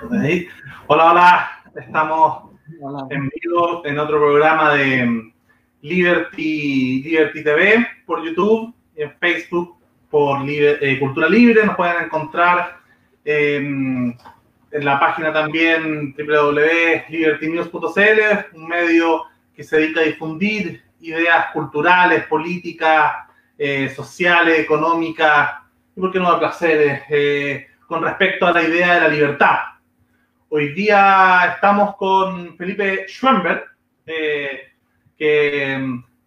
Hola, hola, estamos en vivo en otro programa de Liberty, Liberty TV por YouTube, en Facebook por eh, Cultura Libre, nos pueden encontrar en la página también www.libertynews.cl, un medio que se dedica a difundir ideas culturales, políticas, eh, sociales, económicas, y por qué no de placeres, eh, con respecto a la idea de la libertad. Hoy día estamos con Felipe Schwember, eh, que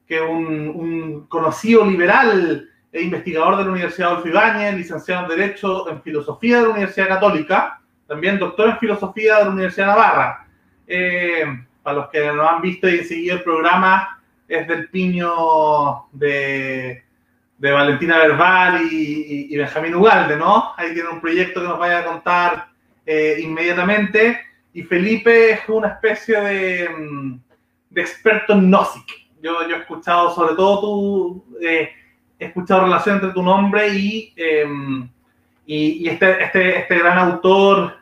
es un, conocido liberal e investigador de la Universidad Adolfo Ibáñez, licenciado en Derecho en Filosofía de la Universidad Católica, también doctor en Filosofía de la Universidad Navarra. Eh, para los que no han visto y seguido el programa, es del piño de, de Valentina Verbal y, Benjamín Ugalde, ¿no? Ahí tiene un proyecto que nos vaya a contar eh, inmediatamente. Y Felipe es una especie de, mm, de experto en Nozick. Yo, yo, he escuchado sobre todo tu... Eh, he escuchado relación entre tu nombre y, em, y, este, este, este, gran autor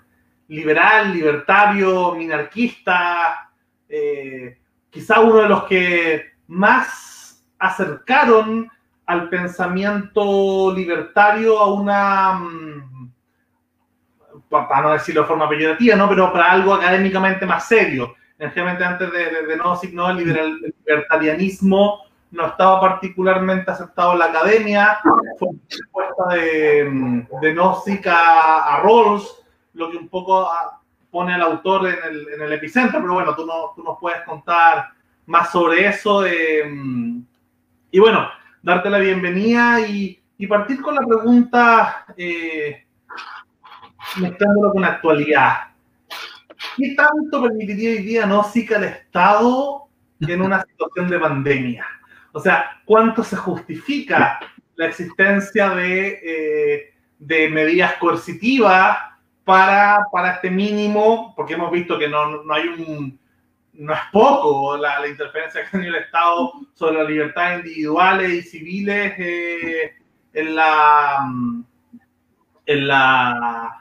liberal, libertario, minarquista, eh, quizá uno de los que más acercaron al pensamiento libertario a una, mm, para no decirlo de forma peyorativa, ¿no? pero para algo académicamente más serio. Generalmente antes de, de, de no, el, libertarianismo no estaba particularmente aceptado en la academia, fue una respuesta de, de Nozick a, a, Rawls, lo que un poco pone al autor en el, en el epicentro, pero bueno, tú, no, tú nos puedes contar más sobre eso. Mm, y bueno, darte la bienvenida y, partir con la pregunta, eh, mezclándolo con la actualidad. ¿Qué tanto permitiría hoy día no SICA al Estado en una situación de pandemia? O sea, ¿cuánto se justifica la existencia de, eh, de medidas coercitivas para, para este mínimo? Porque hemos visto que no, no hay un, no es poco la, interferencia que ha tenido el Estado sobre las libertades individuales y civiles eh, en la en la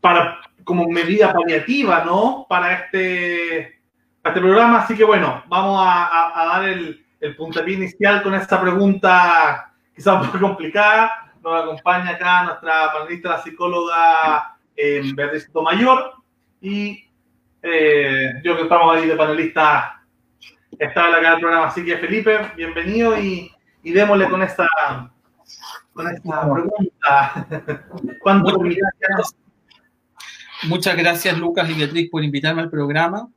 para como medida paliativa no para este este programa así que bueno vamos a, dar el, el puntapié inicial con esta pregunta quizá un poco complicada nos acompaña acá nuestra panelista la psicóloga eh, Beatriz Mayor y eh, yo que estamos ahí de panelista, la cara del programa. Así que Felipe, bienvenido y, y démosle con esta, con esta pregunta. Muchas gracias. Muchas gracias, Lucas y Beatriz, por invitarme al programa.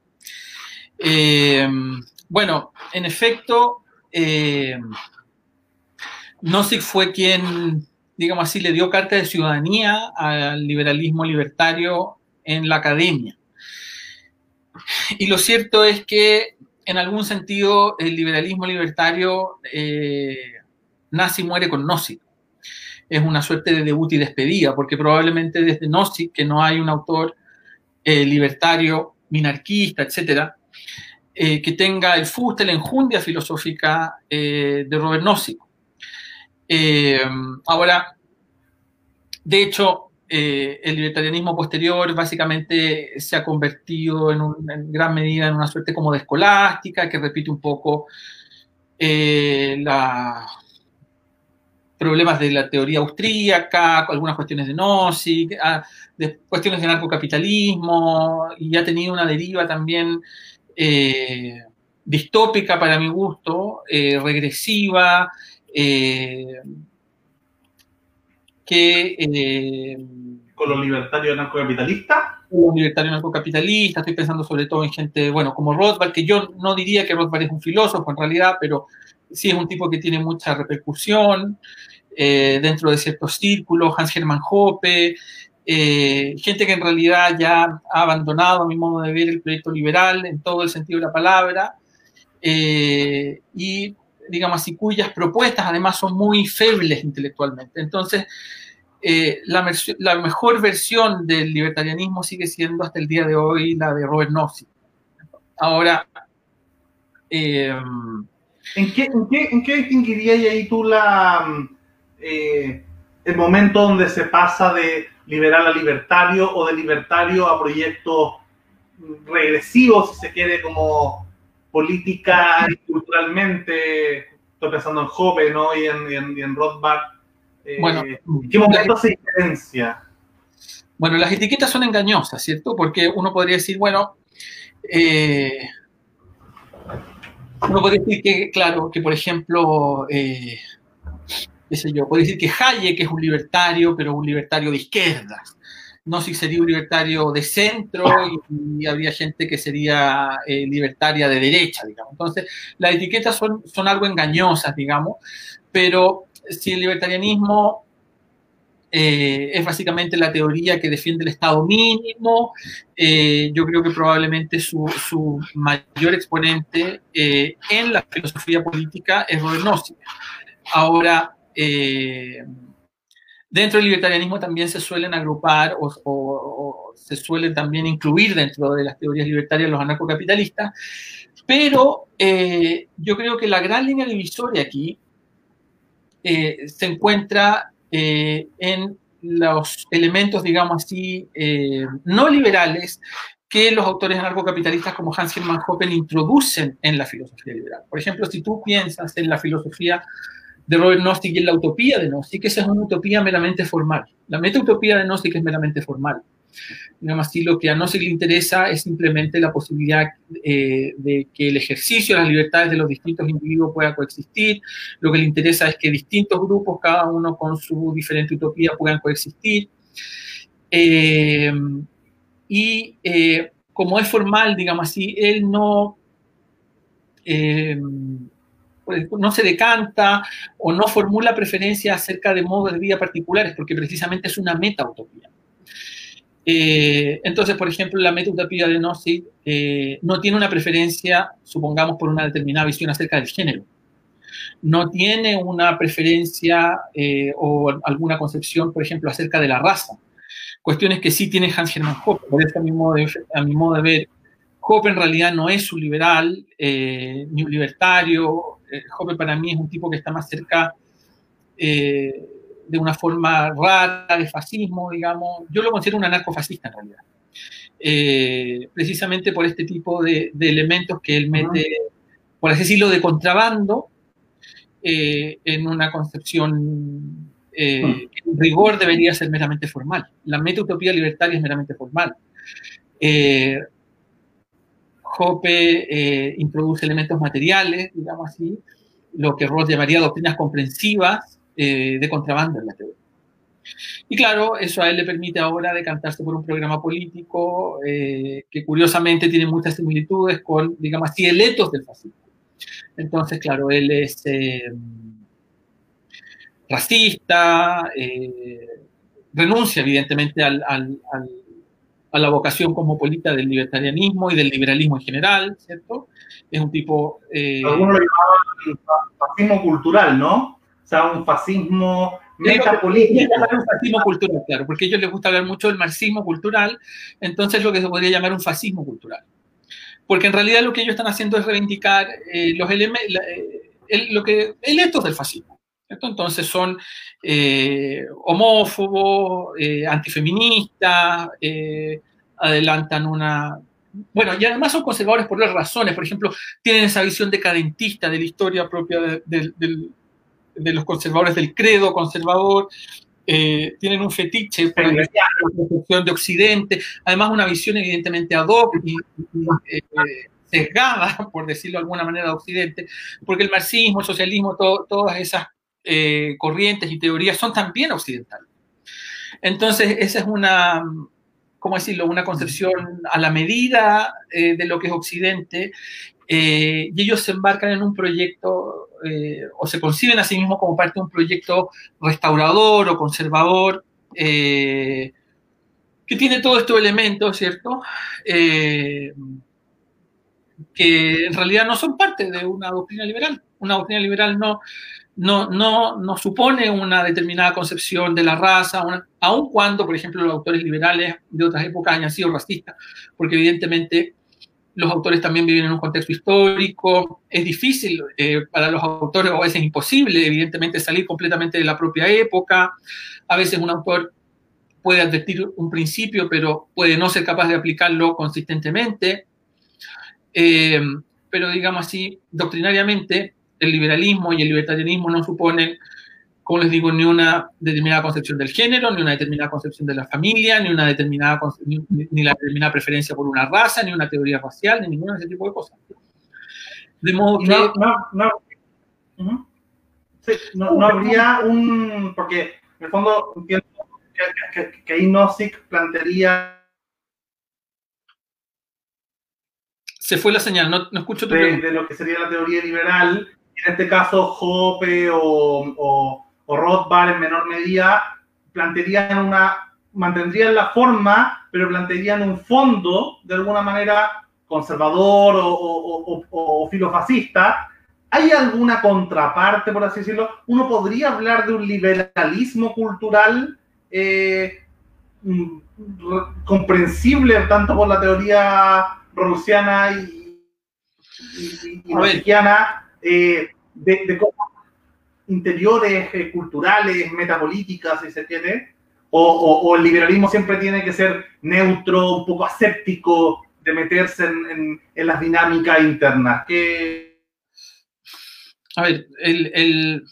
Eh, bueno, en efecto, eh, Nozick fue quien, digamos así, le dio carta de ciudadanía al liberalismo libertario en la academia. Y lo cierto es que, en algún sentido, el liberalismo libertario eh, nace y muere con Nozick. Es una suerte de debut y despedida, porque probablemente desde Nozick, que no hay un autor eh, libertario, minarquista, etcétera, eh, que tenga el fuste, la enjundia filosófica de Robert Nozick. ahora, de hecho, eh, el libertarianismo posterior básicamente se ha convertido en, gran medida en una suerte como de escolástica que repite un poco eh, los problemas de la teoría austríaca, algunas cuestiones de Nozick, ah, de cuestiones de narcocapitalismo, y ha tenido una deriva también eh, distópica para mi gusto, regresiva, que con los libertarios narcocapitalistas? Los libertarios narcocapitalistas, estoy pensando sobre todo en gente, bueno, como Rothbard, que yo no diría que Rothbard es un filósofo en realidad, pero sí es un tipo que tiene mucha repercusión eh, dentro de ciertos círculos, Hans Hermann Hoppe, eh, gente que en realidad ya ha abandonado, a mi modo de ver, el proyecto liberal en todo el sentido de la palabra, eh, y digamos así, cuyas propuestas además son muy febles intelectualmente. Entonces, eh, la, mejor versión del libertarianismo sigue siendo hasta el día de hoy la de Robert Nozick. Ahora, ¿En, qué, en, qué, distinguirías ahí tú la, eh, el momento donde se pasa de, liberal a libertario o de libertario a proyectos regresivos, si se quiere, como política y culturalmente. Estoy pensando en Hoppe ¿no? y en, y en, Rothbard. Eh, bueno, ¿Qué momento se diferencia? Bueno, las etiquetas son engañosas, ¿cierto? Porque uno podría decir, bueno, eh, uno podría decir que, claro, que por ejemplo, eh, qué sé yo, puede decir que Hayek es un libertario, pero un libertario de izquierdas. No si sería un libertario de centro y, habría gente que sería eh, libertaria de derecha, digamos. Entonces, las etiquetas son, son algo engañosas, digamos, pero si el libertarianismo eh, es básicamente la teoría que defiende el Estado mínimo. Eh, yo creo que probablemente su, su mayor exponente eh, en la filosofía política es Robert. Ahora, dentro del libertarianismo también se suelen agrupar o, o, se suelen también incluir dentro de las teorías libertarias los anarcocapitalistas, pero yo creo que la gran línea divisoria aquí se encuentra eh, en los elementos, digamos así, eh, no liberales que los autores anarcocapitalistas como Hans Hermann Hoppe introducen en la filosofía liberal. Por ejemplo, si tú piensas en la filosofía de Robert Nozick y en la utopía de Nozick, esa es una utopía meramente formal. La meta-utopía de Nozick es meramente formal. Digamos así, lo que a Nozick le interesa es simplemente la posibilidad eh, de que el ejercicio de las libertades de los distintos individuos pueda coexistir. Lo que le interesa es que distintos grupos, cada uno con su diferente utopía, puedan coexistir. Eh, y eh, como es formal, digamos así, él no, pues, no se decanta o no formula preferencias acerca de modos de vida particulares, porque precisamente es una meta-utopía. Eh, entonces, por ejemplo, la metodología de Nozick eh, no tiene una preferencia, supongamos, por una determinada visión acerca del género. No tiene una preferencia eh, o alguna concepción, por ejemplo, acerca de la raza. Cuestiones que sí tiene Hans Hermann Hoppe. Por eso, a mi modo de, a mi modo de ver, Hoppe en realidad no es un liberal ni un libertario. Hoppe para mí es un tipo que está más cerca de una forma rara de fascismo, digamos. Yo lo considero un anarcofascista en realidad. Eh, precisamente por este tipo de, elementos que él mete, por así decirlo, de contrabando eh, en una concepción eh, que en rigor debería ser meramente formal. La meta-utopía libertaria es meramente formal. Hoppe introduce elementos materiales, digamos así, lo que Ross llamaría doctrinas comprensivas, eh, de contrabando en la teoría. Y claro, eso a él le permite ahora decantarse por un programa político eh, que curiosamente tiene muchas similitudes con, digamos así, el etos del fascismo. Entonces, claro, él es eh, racista, renuncia evidentemente al, a la vocación cosmopolita del libertarianismo y del liberalismo en general, ¿cierto? Es un tipo... Algunos lo llamaban fascismo cultural, ¿no? O sea, un fascismo metapolítico. Un fascismo cultural, claro, porque a ellos les gusta hablar mucho del marxismo cultural, entonces lo que se podría llamar un fascismo cultural. Porque en realidad lo que ellos están haciendo es reivindicar eh, los elementos, eh, lo que, elementos del fascismo. Entonces son eh, homófobos, antifeministas, adelantan una, bueno, y además son conservadores por las razones, por ejemplo, tienen esa visión decadentista de la historia propia del, de los conservadores del credo conservador, eh, tienen un fetiche por la concepción de Occidente, además una visión evidentemente ad hoc y, eh, sesgada, por decirlo de alguna manera, de Occidente, porque el marxismo, el socialismo, todas esas eh, corrientes y teorías son también occidentales. Entonces, esa es una, ¿cómo decirlo?, una concepción a la medida de lo que es Occidente, y ellos se embarcan en un proyecto eh, o se conciben a sí mismos como parte de un proyecto restaurador o conservador, eh, que tiene todos estos elementos, ¿cierto? Eh, que en realidad no son parte de una doctrina liberal. Una doctrina liberal no, no, no, no supone una determinada concepción de la raza, aun cuando, por ejemplo, los autores liberales de otras épocas hayan sido racistas, porque evidentemente los autores también viven en un contexto histórico, es difícil eh, para los autores, o a veces imposible, evidentemente, salir completamente de la propia época. A veces un autor puede advertir un principio, pero puede no ser capaz de aplicarlo consistentemente. Eh, pero digamos así, doctrinariamente, el liberalismo y el libertarianismo no suponen, como les digo, ni una determinada concepción del género, ni una determinada concepción de la familia, ni una determinada, ni, la determinada preferencia por una raza, ni una teoría racial, ni ninguna de ese tipo de cosas. De modo que... No, no, no. no, habría un... Porque en el fondo entiendo que, que, que ahí Nozick plantearía se fue la señal, no, no escucho tu de, de, lo que sería la teoría liberal, en este caso Hoppe o, o, o Rothbard en menor medida, plantearían una, mantendrían la forma, pero plantearían un fondo de alguna manera conservador o, o, o, filofascista. ¿Hay alguna contraparte, por así decirlo? ¿Uno podría hablar de un liberalismo cultural eh, mm, comprensible tanto por la teoría rusiana y, y, y eh, de, de, cosas interiores, eh, culturales, metapolíticas, si se o, el liberalismo siempre tiene que ser neutro, un poco aséptico, de meterse en, las dinámicas internas. ¿Qué... A ver, el, el,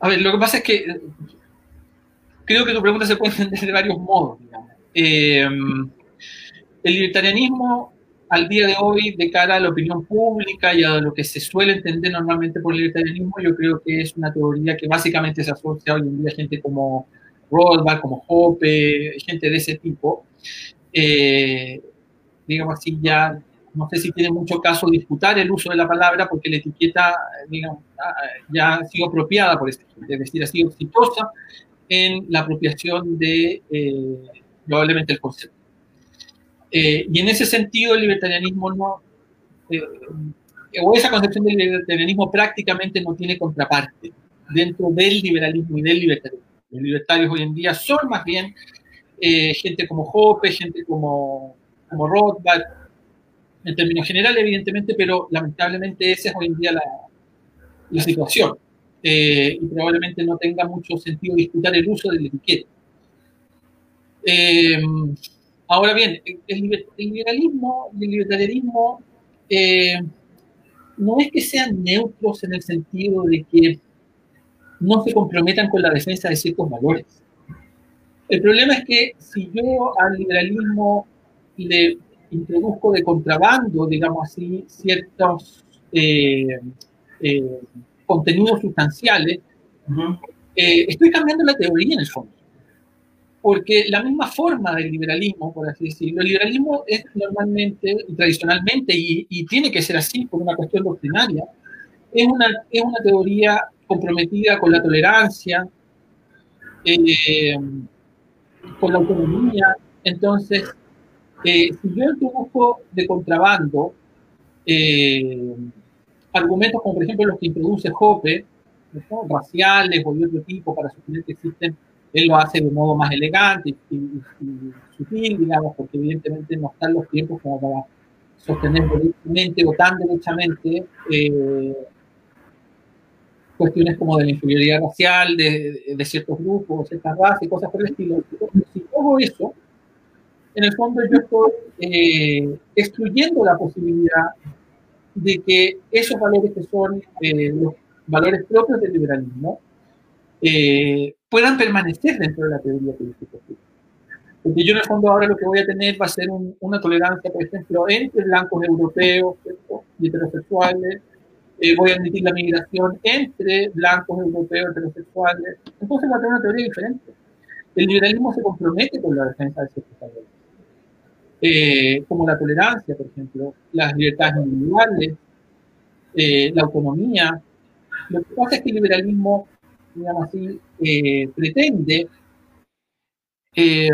A ver, lo que pasa es que creo que tu pregunta se puede entender de varios modos. Eh, el libertarianismo al día de hoy, de cara a la opinión pública y a lo que se suele entender normalmente por libertarianismo, yo creo que es una teoría que básicamente se asocia hoy en día a gente como Rothbard, como Hoppe, gente de ese tipo. Eh, digamos así, ya no sé si tiene mucho caso disputar el uso de la palabra porque la etiqueta, digamos, ya ha sido apropiada por este es decir, ha sido exitosa en la apropiación de eh, probablemente el concepto. Eh, y en ese sentido el libertarianismo no, eh, o esa concepción del libertarianismo prácticamente no tiene contraparte dentro del liberalismo y del libertarismo. Los libertarios hoy en día son más bien eh, gente como Hoppe, gente como, como Rothbard, en términos generales, evidentemente, pero lamentablemente esa es hoy en día la, la situación. Eh, y probablemente no tenga mucho sentido disputar el uso del etiqueta. Eh, ahora bien, el, liberalismo y el libertarianismo eh, no es que sean neutros en el sentido de que no se comprometan con la defensa de ciertos valores. El problema es que si yo al liberalismo le introduzco de contrabando, digamos así, ciertos eh, eh, contenidos sustanciales, uh -huh. estoy cambiando la teoría en el fondo. Porque la misma forma del liberalismo, por así decirlo, el liberalismo es normalmente tradicionalmente, y, tiene que ser así por una cuestión doctrinaria, es una, es una teoría comprometida con la tolerancia, eh, con la autonomía. Entonces, eh, si yo introduzco de contrabando eh, argumentos como por ejemplo los que introduce Hoppe, raciales o de otro tipo para suponer que existen, él lo hace de modo más elegante y, y, y sutil, digamos, porque evidentemente no están los tiempos como para sostener derechamente o tan derechamente eh, cuestiones como de la inferioridad racial de, de, ciertos grupos, ciertas razas cosas por el estilo. Si hago eso, en el fondo yo estoy eh, excluyendo la posibilidad de que esos valores que son eh, los valores propios del liberalismo eh, puedan permanecer dentro de la teoría política. Porque yo en el fondo ahora lo que voy a tener va a ser un, una tolerancia, por ejemplo, entre blancos europeos y heterosexuales. Eh, voy a admitir la migración entre blancos europeos heterosexuales. Entonces va a tener una teoría diferente. El liberalismo se compromete con la defensa de ciertos valores eh, como la tolerancia, por ejemplo, las libertades individuales, eh, la autonomía. Lo que pasa es que el liberalismo, digamos así, eh, pretende eh,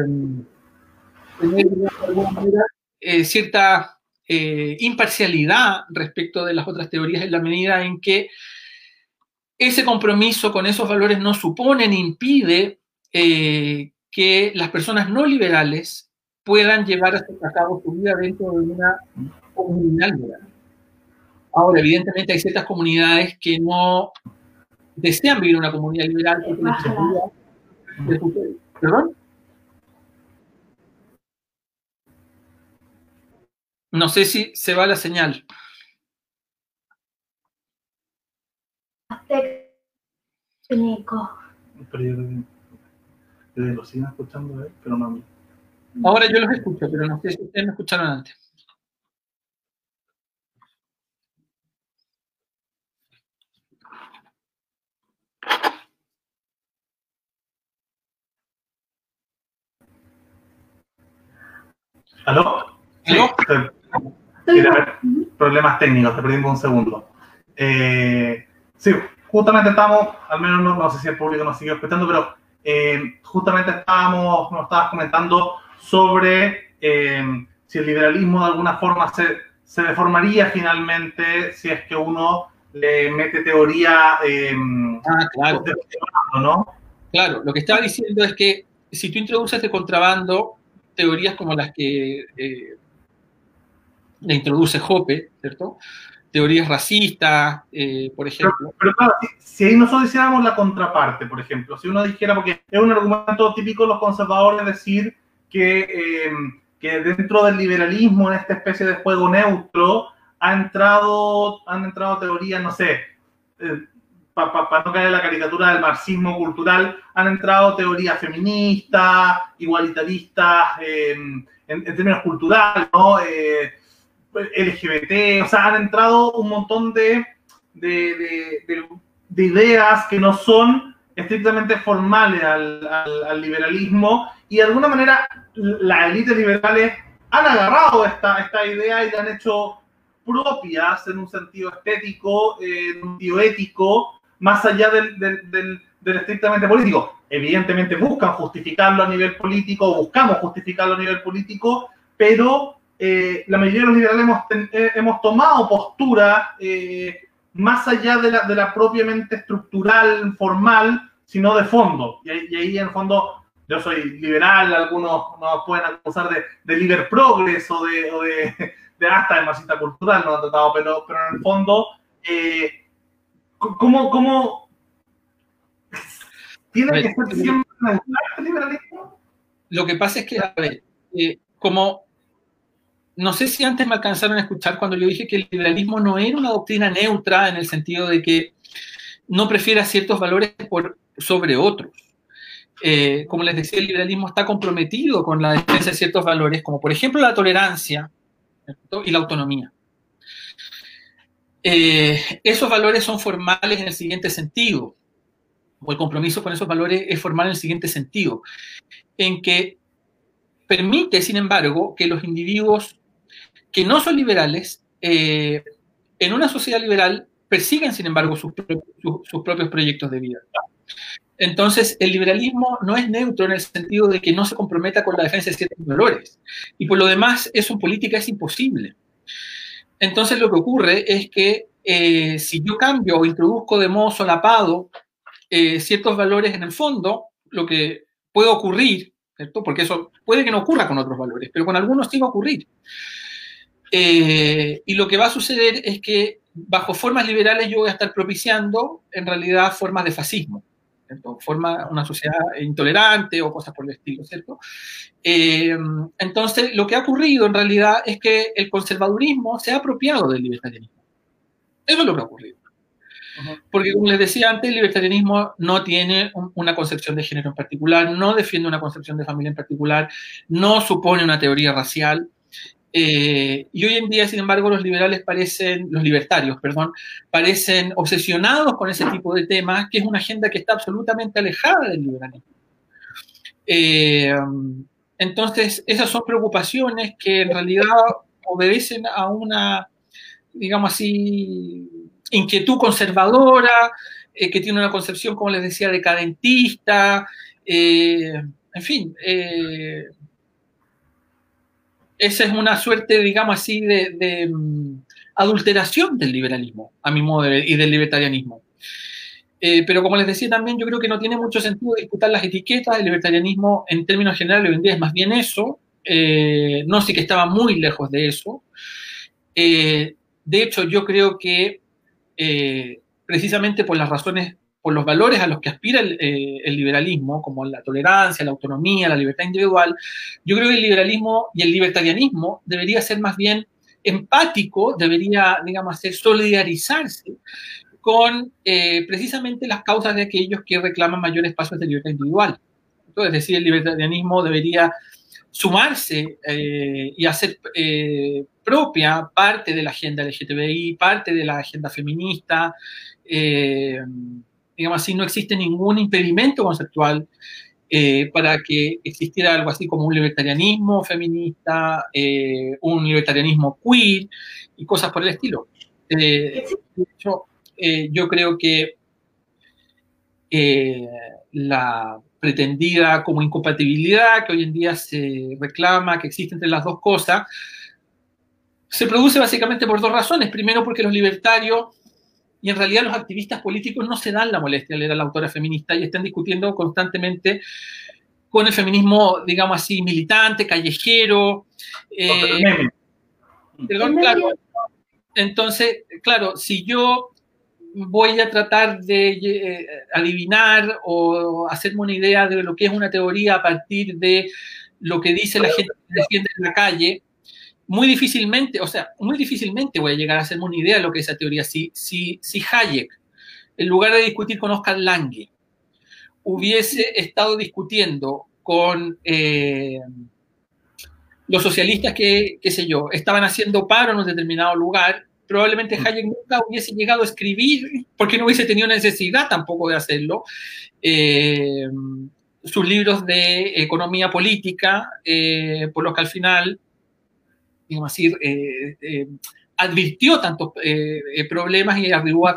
tener, de alguna manera, eh, cierta imparcialidad respecto de las otras teorías en la medida en que ese compromiso con esos valores no supone ni impide que las personas no liberales puedan llevar a cabo su vida dentro de una comunidad liberal. Ahora, evidentemente hay ciertas comunidades que no desean vivir en una comunidad liberal. ¿Perdón? No sé si se va la señal. Técnico. lo siguen escuchando, pero no a mí. Ahora yo los escucho, pero no sé si ustedes me escucharon antes. ¿Aló? ¿Aló? problemas técnicos, te perdimos un segundo. Eh, sí, justamente estamos, al menos no, sé si el público nos sigue escuchando, pero eh, justamente estábamos, nos estabas comentando sobre eh, si el liberalismo de alguna forma se, se, deformaría finalmente si es que uno le mete teoría. ah, claro. ¿no? Claro, lo que estaba diciendo es que si tú introduces de contrabando teorías como las que le introduce Hoppe, ¿cierto? Teorías racistas, eh, por ejemplo. Pero, claro, si, ahí nosotros hiciéramos la contraparte, por ejemplo, si uno dijera, porque es un argumento típico de los conservadores decir que, eh, que dentro del liberalismo, en esta especie de juego neutro, ha entrado, han entrado teorías, no sé, eh, para no caer en la caricatura del marxismo cultural, han entrado teorías feministas, igualitaristas, en, términos culturales, ¿no? LGBT, o sea, han entrado un montón de, de, ideas que no son estrictamente formales al, liberalismo y de alguna manera las élites liberales han agarrado esta, esta idea y la han hecho propias en un sentido estético, en un sentido ético, más allá del, del, del, estrictamente político. Evidentemente buscan justificarlo a nivel político, buscamos justificarlo a nivel político, pero eh, la mayoría de los liberales hemos, eh, hemos tomado postura eh, más allá de la, de la, propiamente estructural, formal, sino de fondo. Y, ahí, en fondo yo soy liberal, algunos nos pueden acusar de, de liber progres o de, o de, de hasta de masita cultural, no han tratado, pero, pero en el fondo, ¿cómo, cómo tiene que ser siempre el liberalismo? Lo que pasa es que, a ver, como no sé si antes me alcanzaron a escuchar cuando yo dije que el liberalismo no era una doctrina neutra en el sentido de que no prefiera ciertos valores por, sobre otros. Eh, como les decía, el liberalismo está comprometido con la defensa de ciertos valores, como por ejemplo la tolerancia y la autonomía. Eh, esos valores son formales en el siguiente sentido, o el compromiso con esos valores es formal en el siguiente sentido, en que permite, sin embargo, que los individuos que no son liberales, eh, en una sociedad liberal persiguen, sin embargo, sus, propios proyectos de vida. Entonces, el liberalismo no es neutro en el sentido de que no se comprometa con la defensa de ciertos valores. Y por lo demás, eso en política es imposible. Entonces, lo que ocurre es que eh, si yo cambio o introduzco de modo solapado eh, ciertos valores en el fondo, lo que puede ocurrir, ¿cierto? porque eso puede que no ocurra con otros valores, pero con algunos sí va a ocurrir, eh, y lo que va a suceder es que bajo formas liberales yo voy a estar propiciando en realidad formas de fascismo, Forma una sociedad intolerante o cosas por el estilo, ¿cierto? Eh, entonces, lo que ha ocurrido en realidad es que el conservadurismo se ha apropiado del libertarianismo. Eso es lo que ha ocurrido. Porque, como les decía antes, el libertarianismo no tiene una concepción de género en particular, no defiende una concepción de familia en particular, no supone una teoría racial, eh, y hoy en día, sin embargo, los liberales parecen, los libertarios, perdón, parecen obsesionados con ese tipo de temas, que es una agenda que está absolutamente alejada del liberalismo. Eh, entonces, esas son preocupaciones que en realidad obedecen a una, digamos así, inquietud conservadora, eh, que tiene una concepción, como les decía, decadentista, en fin, esa es una suerte, digamos así, de, mm, adulteración del liberalismo, a mi modo de ver, y del libertarianismo. Eh, pero como les decía también, yo creo que no tiene mucho sentido disputar las etiquetas. El libertarianismo, en términos generales, hoy en día es más bien eso. Eh, no sé que estaba muy lejos de eso. Eh, de hecho, yo creo que precisamente por las razones por los valores a los que aspira el, liberalismo, como la tolerancia, la autonomía, la libertad individual, yo creo que el liberalismo y el libertarianismo debería ser más bien empático, debería, digamos, hacer solidarizarse con precisamente las causas de aquellos que reclaman mayores espacios de libertad individual. Entonces, es decir, el libertarianismo debería sumarse y hacer propia parte de la agenda LGTBI, parte de la agenda feminista. Eh, digamos así, no existe ningún impedimento conceptual eh, para que existiera algo así como un libertarianismo feminista, eh, un libertarianismo queer y cosas por el estilo. de hecho, yo creo que la pretendida como incompatibilidad que hoy en día se reclama que existe entre las dos cosas, se produce básicamente por dos razones. Primero, porque los libertarios y en realidad los activistas políticos no se dan la molestia de leer a la autora feminista y están discutiendo constantemente con el feminismo, digamos así, militante, callejero. Eh, perdón, claro. Entonces, claro, si yo voy a tratar de eh, adivinar o hacerme una idea de lo que es una teoría a partir de lo que dice la gente que defiende en la calle, muy difícilmente, o sea, muy difícilmente voy a llegar a hacerme una idea de lo que es esa teoría. Si, si, si Hayek, en lugar de discutir con Oscar Lange, hubiese estado discutiendo con eh, los socialistas que, qué sé yo, estaban haciendo paro en un determinado lugar, probablemente Hayek nunca hubiese llegado a escribir, porque no hubiese tenido necesidad tampoco de hacerlo, eh, sus libros de economía política, eh, por los que al final digamos así, eh, eh, advirtió tantos eh, problemas y arribó a,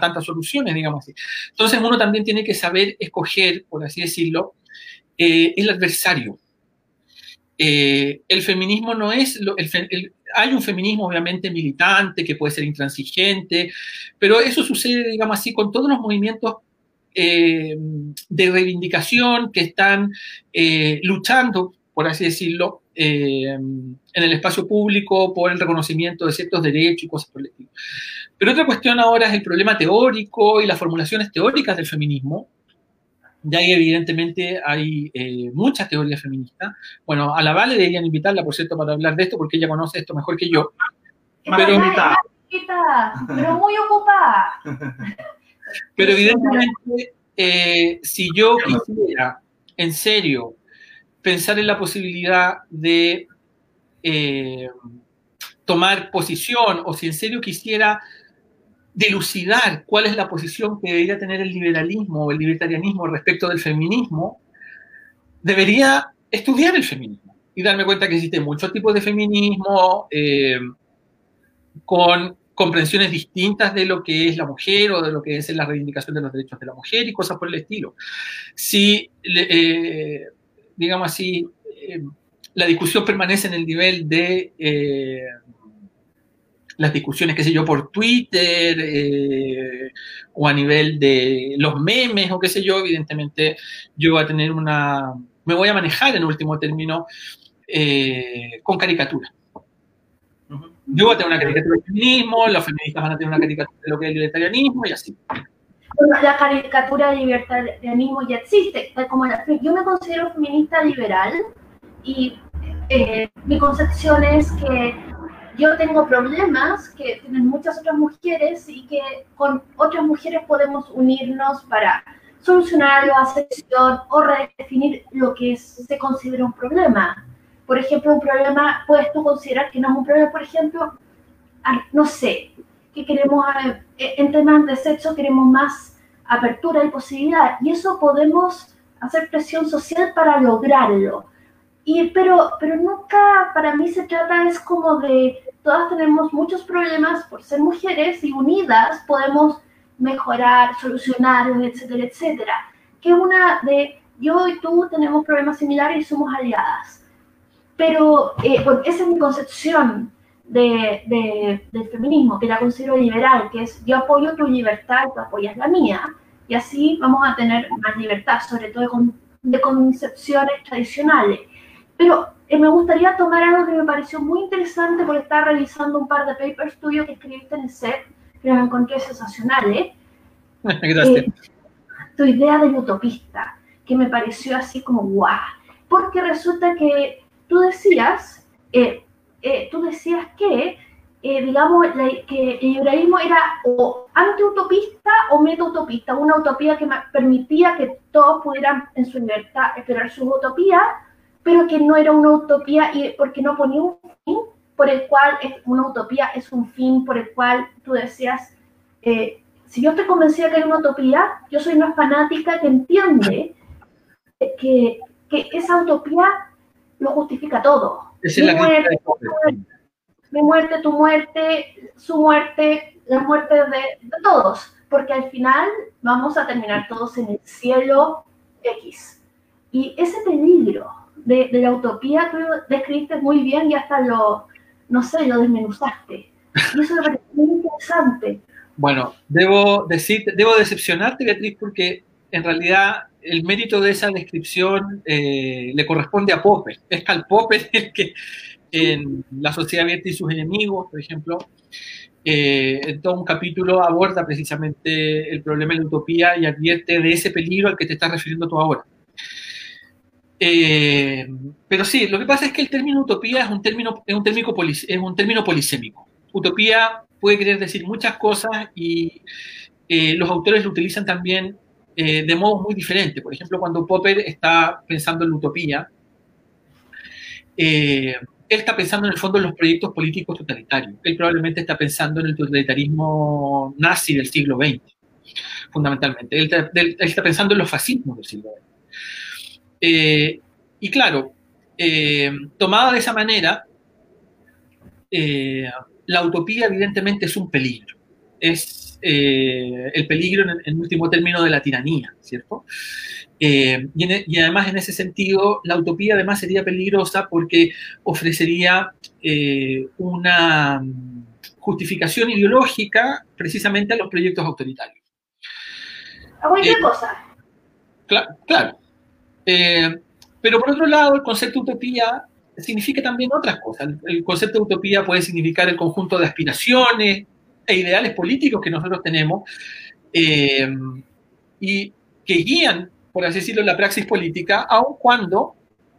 tantas soluciones, digamos así. Entonces uno también tiene que saber escoger, por así decirlo, el adversario. el feminismo no es, hay un feminismo obviamente militante que puede ser intransigente, pero eso sucede, digamos así, con todos los movimientos de reivindicación que están luchando, por así decirlo, eh, en el espacio público por el reconocimiento de ciertos derechos y cosas por el estilo. Pero otra cuestión ahora es el problema teórico y las formulaciones teóricas del feminismo. Ya ahí evidentemente hay eh, muchas teorías feministas. Bueno, a la Vale deberían invitarla, por cierto, para hablar de esto, porque ella conoce esto mejor que yo. Pero, pero muy ocupada. Pero evidentemente, eh, si yo quisiera, en serio, pensar en la posibilidad de eh, tomar posición o si en serio quisiera dilucidar cuál es la posición que debería tener el liberalismo o el libertarianismo respecto del feminismo, debería estudiar el feminismo y darme cuenta que existen muchos tipos de feminismo eh, con comprensiones distintas de lo que es la mujer o de lo que es la reivindicación de los derechos de la mujer y cosas por el estilo. Si eh, digamos así, eh, la discusión permanece en el nivel de eh, las discusiones, qué sé yo, por Twitter eh, o a nivel de los memes o qué sé yo, evidentemente yo voy a tener una, me voy a manejar en último término con caricatura. Yo voy a tener una caricatura del feminismo, los feministas van a tener una caricatura de lo que es el libertarianismo y así la caricatura de libertarianismo ya existe, como yo me considero feminista liberal y eh, mi concepción es que yo tengo problemas que tienen muchas otras mujeres y que con otras mujeres podemos unirnos para solucionarlo, hacer o redefinir lo que se considera un problema. Por ejemplo, un problema, puedes tú considerar que no es un problema, por ejemplo, no sé, que queremos, eh, en temas de sexo queremos más apertura y posibilidad, y eso podemos hacer presión social para lograrlo. Y, pero, pero nunca para mí se trata es como de, todas tenemos muchos problemas por ser mujeres y unidas podemos mejorar, solucionar, etcétera, etcétera. Que una de yo y tú tenemos problemas similares y somos aliadas. Pero eh, esa es mi concepción de, del feminismo, que la considero liberal, que es yo apoyo tu libertad tú apoyas la mía, y así vamos a tener más libertad, sobre todo de, concepciones tradicionales. Pero eh, me gustaría tomar algo que me pareció muy interesante porque estaba revisando un par de papers tuyos que escribiste en el set, que los encontré sensacionales, Gracias. Eh, tu idea del utopista, que me pareció así como guau, porque resulta que tú decías, eh, eh, tú decías que, digamos, que el liberalismo era o anti-utopista o meta-utopista, una utopía que permitía que todos pudieran en su libertad esperar su utopía, pero que no era una utopía y porque no ponía un fin por el cual una utopía es un fin por el cual tú decías, eh, si yo estoy convencida que hay una utopía, yo soy una fanática que entiende que, que esa utopía lo justifica todo. Mi, muerte, mi, muerte, tu muerte, su muerte, la muerte de, de, todos, porque al final vamos a terminar todos en el cielo X. Y ese peligro de, de la utopía creo describiste muy bien y hasta lo, no sé, lo desmenuzaste. Y eso me parece muy interesante. Bueno, debo decir, debo decepcionarte, Beatriz, porque en realidad el mérito de esa descripción eh, le corresponde a Popper. Es Karl Popper el que en La sociedad abierta y sus enemigos, por ejemplo, eh, en todo un capítulo aborda precisamente el problema de la utopía y advierte de ese peligro al que te estás refiriendo tú ahora. Eh, pero sí, lo que pasa es que el término utopía es un término, es un término, es un término polisémico. Utopía puede querer decir muchas cosas y los autores lo utilizan también eh, de modos muy diferentes. Por ejemplo, cuando Popper está pensando en la utopía, él está pensando en el fondo en los proyectos políticos totalitarios. Él probablemente está pensando en el totalitarismo nazi del siglo XX, fundamentalmente. Él está pensando en los fascismos del siglo XX. Eh, y claro, eh, tomada de esa manera, eh, la utopía evidentemente es un peligro. Es el peligro, en, último término, de la tiranía, ¿cierto? Y, y, además, en ese sentido, la utopía además sería peligrosa porque ofrecería una justificación ideológica precisamente a los proyectos autoritarios. A cualquier cosa. Claro, claro. Eh, pero por otro lado, el concepto de utopía significa también otras cosas. El concepto de utopía puede significar el conjunto de aspiraciones e ideales políticos que nosotros tenemos eh, y que guían, por así decirlo, la praxis política, aun cuando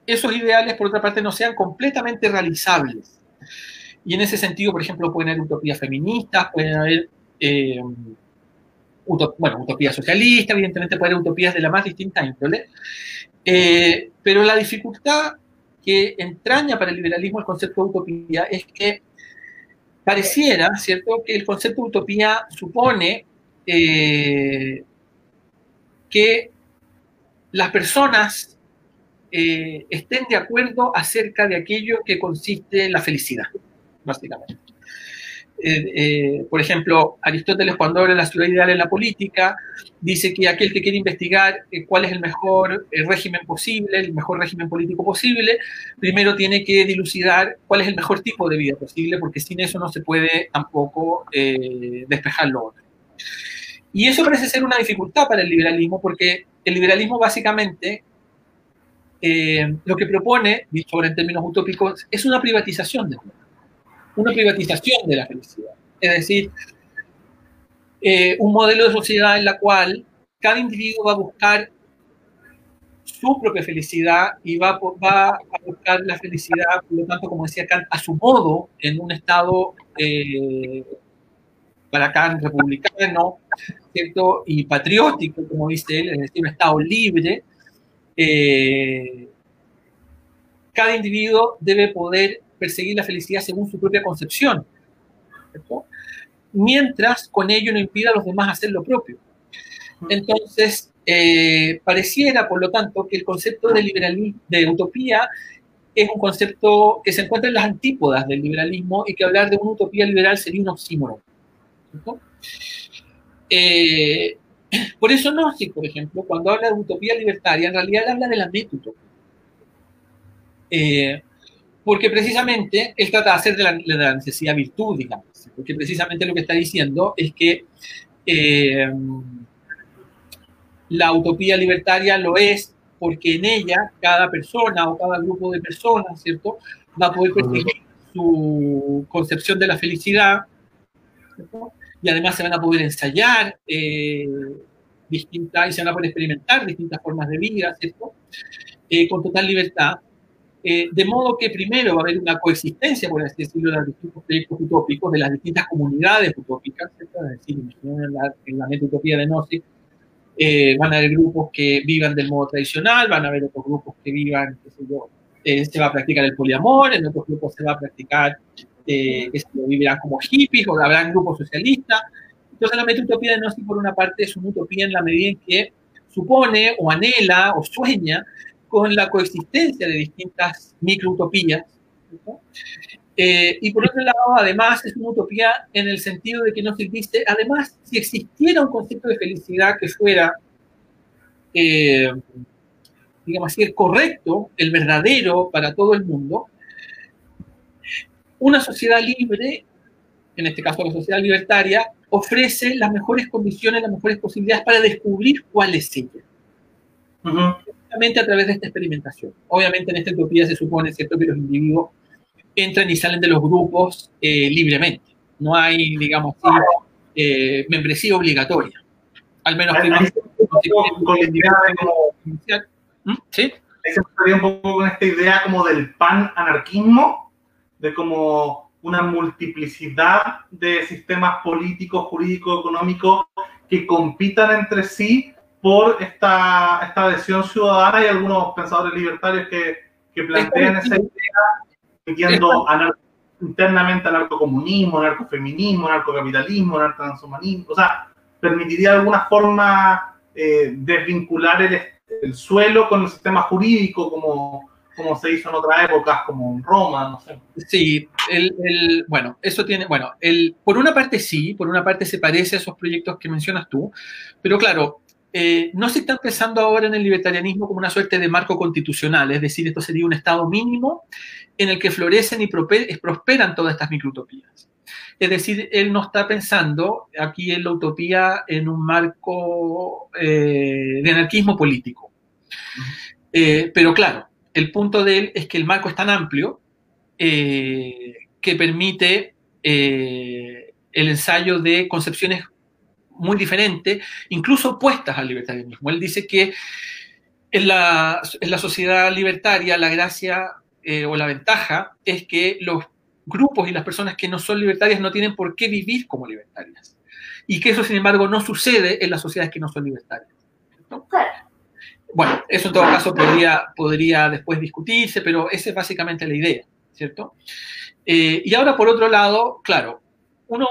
esos ideales, por otra parte, no sean completamente realizables. Y en ese sentido, por ejemplo, pueden haber utopías feministas, pueden haber eh, bueno, utopías socialistas, evidentemente pueden haber utopías de la más distinta índole. Eh, pero la dificultad que entraña para el liberalismo el concepto de utopía es que pareciera, ¿cierto?, que el concepto de utopía supone eh, que las personas eh, estén de acuerdo acerca de aquello que consiste en la felicidad, básicamente. Eh, eh, por ejemplo, Aristóteles cuando habla de la ciudad ideal en la política, dice que aquel que quiere investigar eh, cuál es el mejor régimen posible, el mejor régimen político posible, primero tiene que dilucidar cuál es el mejor tipo de vida posible, porque sin eso no se puede tampoco despejar lo otro. Y eso parece ser una dificultad para el liberalismo, porque el liberalismo básicamente lo que propone, visto ahora en términos utópicos, es una privatización de una privatización de la felicidad. Es decir, eh, un modelo de sociedad en la cual cada individuo va a buscar su propia felicidad y va, a buscar la felicidad, por lo tanto, como decía Kant, a su modo, en un estado eh, para Kant republicano, ¿cierto? Y patriótico, como dice él, es decir, un estado libre. Eh, cada individuo debe poder perseguir la felicidad según su propia concepción, mientras con ello no impida a los demás hacer lo propio. Entonces, eh, pareciera, por lo tanto, que el concepto de liberalismo, de utopía, es un concepto que se encuentra en las antípodas del liberalismo y que hablar de una utopía liberal sería un oxímoron. Eh, por eso Gnostics, por ejemplo, cuando habla de utopía libertaria, en realidad habla de la metutopía. Eh, porque precisamente él trata de hacer de la, necesidad virtud, digamos, porque precisamente lo que está diciendo es que eh, la utopía libertaria lo es porque en ella cada persona o cada grupo de personas, ¿cierto?, va a poder perseguir su concepción de la felicidad, y además se van a poder ensayar eh, distintas, y se van a poder experimentar distintas formas de vida, ¿cierto? Eh, con total libertad. Eh, de modo que primero va a haber una coexistencia, por así decirlo, de los distintos proyectos utópicos, de las distintas comunidades utópicas, es decir, en la, en la de Gnosis, eh, van a haber grupos que vivan del modo tradicional, van a haber otros grupos que vivan, qué sé yo, eh, se va a practicar el poliamor, en otros grupos se va a practicar, eh, que se vivirán como hippies, o habrán grupos socialistas. Entonces la metutopía de Gnosis, por una parte, es una utopía en la medida en que supone o anhela o sueña con la coexistencia de distintas microutopías. Eh, y por otro lado, además, es una utopía en el sentido de que no se además, si existiera un concepto de felicidad que fuera, eh, digamos así, el correcto, el verdadero para todo el mundo, una sociedad libre, en este caso la sociedad libertaria, ofrece las mejores condiciones, las mejores posibilidades para descubrir cuál es ella a través de esta experimentación. Obviamente en esta utopía se supone ¿cierto? que los individuos entran y salen de los grupos eh, libremente. No hay, digamos, eh, membresía obligatoria. Al menos que ¿Mm? ¿Sí? se un poco con esta idea como del pan-anarquismo, de como una multiplicidad de sistemas políticos, jurídicos, económicos que compitan entre sí por esta, esta adhesión ciudadana y algunos pensadores libertarios que, que plantean esa idea, metiendo internamente anarcocomunismo, anarcofeminismo, anarcocapitalismo, anarcotranshumanismo, o sea, permitiría de alguna forma eh, desvincular el, el, suelo con el sistema jurídico como, como se hizo en otras épocas, como en Roma, no sé. Sí, el, el, bueno, eso tiene, bueno, el, por una parte sí, por una parte se parece a esos proyectos que mencionas tú, pero claro, eh, no se está pensando ahora en el libertarianismo como una suerte de marco constitucional, es decir, esto sería un estado mínimo en el que florecen y prosperan todas estas microutopías. Es decir, él no está pensando aquí en la utopía en un marco eh, de anarquismo político. Eh, pero claro, el punto de él es que el marco es tan amplio que permite el ensayo de concepciones muy diferentes, incluso opuestas al libertarianismo. Él dice que en la, en la sociedad libertaria la gracia eh, o la ventaja es que los grupos y las personas que no son libertarias no tienen por qué vivir como libertarias. Y que eso, sin embargo, no sucede en las sociedades que no son libertarias. Bueno, eso en todo caso podría, podría después discutirse, pero esa es básicamente la idea, ¿cierto? Eh, y ahora, por otro lado, claro, uno,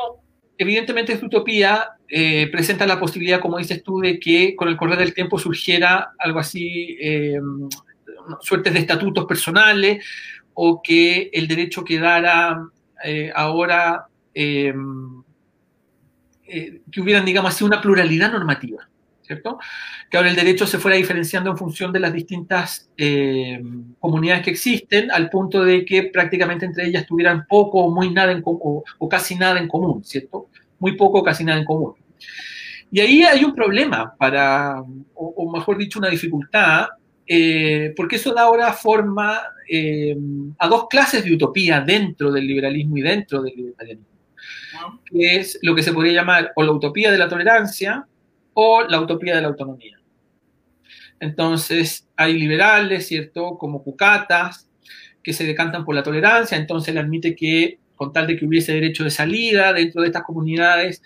evidentemente, esta utopía eh, presenta la posibilidad, como dices tú, de que con el correr del tiempo surgiera algo así, eh, suertes de estatutos personales o que el derecho quedara eh, ahora, que hubieran, digamos así, una pluralidad normativa, ¿cierto? Que ahora el derecho se fuera diferenciando en función de las distintas comunidades que existen, al punto de que prácticamente entre ellas tuvieran poco o muy nada en o, o casi nada en común, ¿cierto? Muy poco o casi nada en común. Y ahí hay un problema para, o, mejor dicho, una dificultad, eh, porque eso da ahora forma eh, a dos clases de utopía dentro del liberalismo y dentro del libertarianismo, que es lo que se podría llamar o la utopía de la tolerancia o la utopía de la autonomía. Entonces, hay liberales, ¿cierto?, como cucatas, que se decantan por la tolerancia, entonces le admite que, con tal de que hubiese derecho de salida dentro de estas comunidades,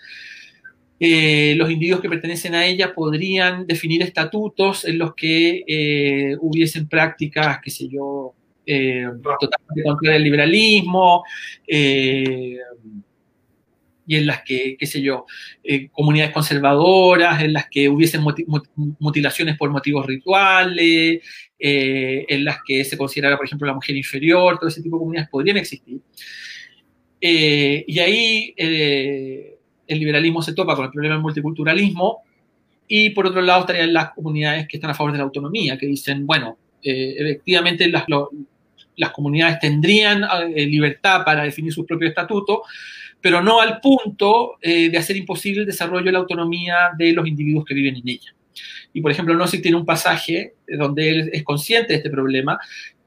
eh, los individuos que pertenecen a ella podrían definir estatutos en los que eh, hubiesen prácticas, qué sé yo, eh, totalmente contra el liberalismo, y en las que, qué sé yo, comunidades conservadoras, en las que hubiesen mutilaciones por motivos rituales, en las que se considerara, por ejemplo, la mujer inferior, todo ese tipo de comunidades podrían existir. y ahí el liberalismo se topa con el problema del multiculturalismo y por otro lado estarían las comunidades que están a favor de la autonomía, que dicen, bueno, eh, efectivamente las, las, comunidades tendrían eh, libertad para definir sus propios estatutos, pero no al punto eh, de hacer imposible el desarrollo de la autonomía de los individuos que viven en ella. Y por ejemplo, Nozick tiene un pasaje donde él es consciente de este problema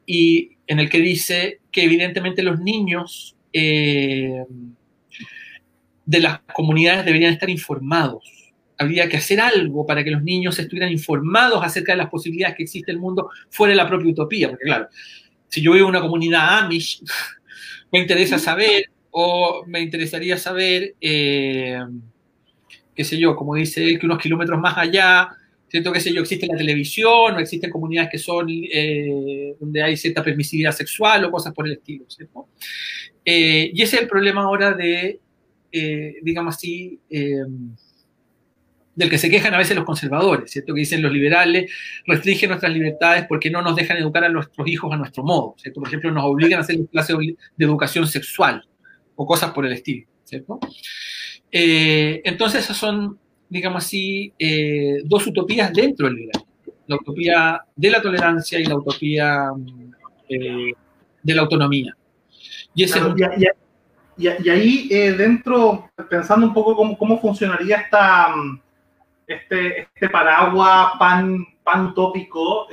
y en el que dice que evidentemente los niños de las comunidades deberían estar informados. Habría que hacer algo para que los niños estuvieran informados acerca de las posibilidades que existe el mundo fuera de la propia utopía. Porque claro, si yo vivo en una comunidad Amish, me interesa saber o me interesaría saber, eh, qué sé yo, como dice él, que unos kilómetros más allá, ¿cierto? Qué sé yo, existe la televisión o existen comunidades que son eh, donde hay cierta permisividad sexual o cosas por el estilo, ¿cierto? Eh, y ese es el problema ahora de, digamos así, del que se quejan a veces los conservadores, ¿cierto? Que dicen los liberales restringen nuestras libertades porque no nos dejan educar a nuestros hijos a nuestro modo, ¿cierto? Por ejemplo, nos obligan a hacer clases de educación sexual, o cosas por el estilo, ¿cierto? Eh, entonces, esas son, digamos así, eh, dos utopías dentro del liberalismo. La utopía de la tolerancia y la utopía eh, de la autonomía. Y, y, ahí dentro, pensando un poco cómo, cómo funcionaría esta, este, este paraguas pan, pan utópico,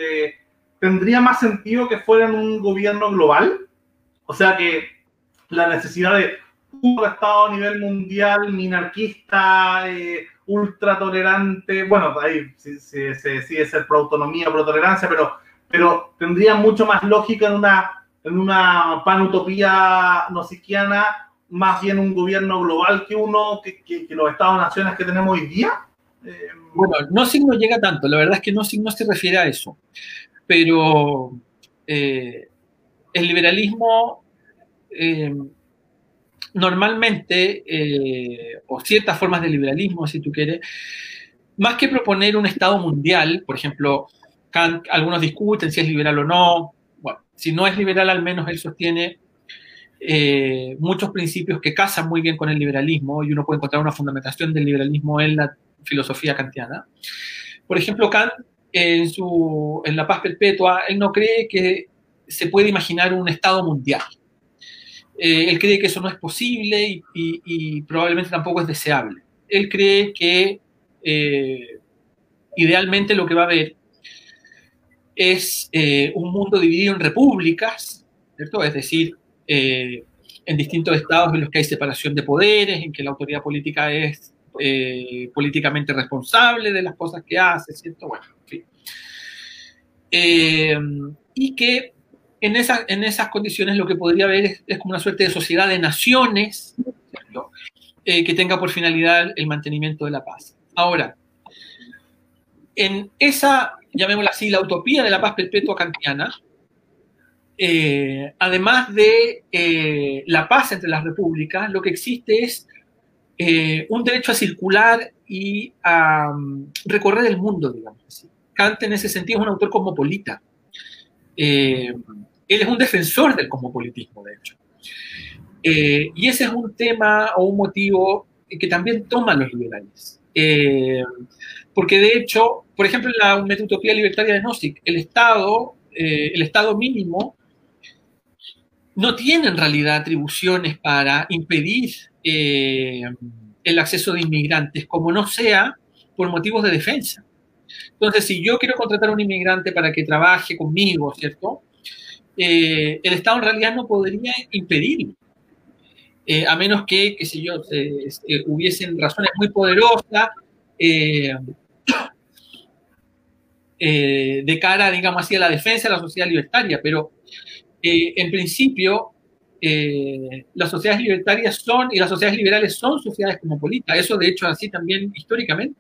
¿tendría más sentido que fuera en un gobierno global? O sea que la necesidad de un Estado a nivel mundial minarquista, eh, ultra tolerante, bueno, ahí se, decide ser pro autonomía, pro tolerancia, pero, pero tendría mucho más lógica en una, en una panutopía nosiquiana, más bien un gobierno global que uno, que, los Estados-naciones que tenemos hoy día. Eh, bueno, no signo llega tanto, la verdad es que no signo se refiere a eso, pero eh, el liberalismo eh, normalmente, eh, o ciertas formas de liberalismo, si tú quieres, más que proponer un Estado mundial, por ejemplo, algunos discuten si es liberal o no, bueno, si no es liberal, al menos él sostiene eh, muchos principios que casan muy bien con el liberalismo y uno puede encontrar una fundamentación del liberalismo en la filosofía kantiana. Por ejemplo, Kant, en, su, en La Paz Perpetua, él no cree que se puede imaginar un Estado mundial. Eh, él cree que eso no es posible y, probablemente tampoco es deseable. Él cree que eh, idealmente lo que va a haber es eh, un mundo dividido en repúblicas. Es decir, en distintos estados en los que hay separación de poderes, en que la autoridad política es políticamente responsable de las cosas que hace, ¿cierto? Bueno, en fin. y que en, en esas condiciones lo que podría haber es, como una suerte de sociedad de naciones eh, que tenga por finalidad el mantenimiento de la paz. Ahora, en esa, llamémosla así, la utopía de la paz perpetua kantiana, eh, además de eh, la paz entre las repúblicas, lo que existe es un derecho a circular y a um, recorrer el mundo, digamos así. Kant en ese sentido es un autor cosmopolita. Él es un defensor del cosmopolitismo, de hecho. Eh, y ese es un tema o un motivo que también toman los liberales. Eh, porque de hecho, por ejemplo, en la metutopía libertaria de Nozick, el Estado, eh, el Estado mínimo, no tiene en realidad atribuciones para impedir el acceso de inmigrantes, como no sea por motivos de defensa. Entonces, si yo quiero contratar a un inmigrante para que trabaje conmigo, ¿cierto? Eh, el Estado en realidad no podría impedirlo, eh, a menos que, qué sé yo, hubiesen razones muy poderosas eh, de cara, digamos así, a la defensa de la sociedad libertaria, pero en principio las sociedades libertarias son, y las sociedades liberales son sociedades cosmopolitas, eso de hecho así también históricamente.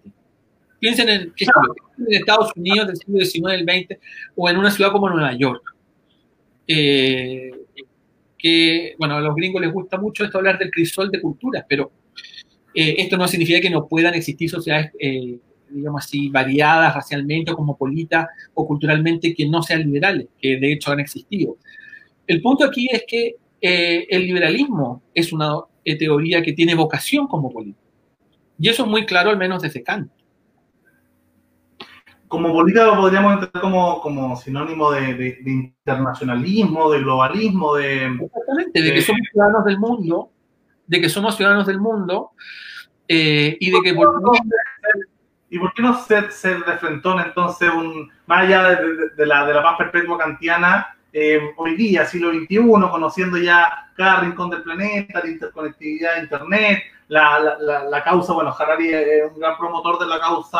Piensen en, en Estados Unidos del siglo XIX, del XX, o en una ciudad como Nueva York eh, que, bueno, a los gringos les gusta mucho esto hablar del crisol de culturas, pero eh, esto no significa que no puedan existir sociedades, eh, digamos así, variadas racialmente o cosmopolitas o culturalmente que no sean liberales, que de hecho han existido. El punto aquí es que el liberalismo es una teoría que tiene vocación como política. Y eso es muy claro, al menos desde Kant como política podríamos entender como, como sinónimo de, internacionalismo, de globalismo, de... Exactamente, de, que somos ciudadanos del mundo, de que somos ciudadanos del mundo eh, y de que... ¿Y por qué no ser, ser de frentón entonces, un, más allá de, la, de la paz perpetua kantiana, eh, hoy día, siglo XXI, conociendo ya cada rincón del planeta, la interconectividad de Internet, la, la, causa, bueno, Harari es un gran promotor de la causa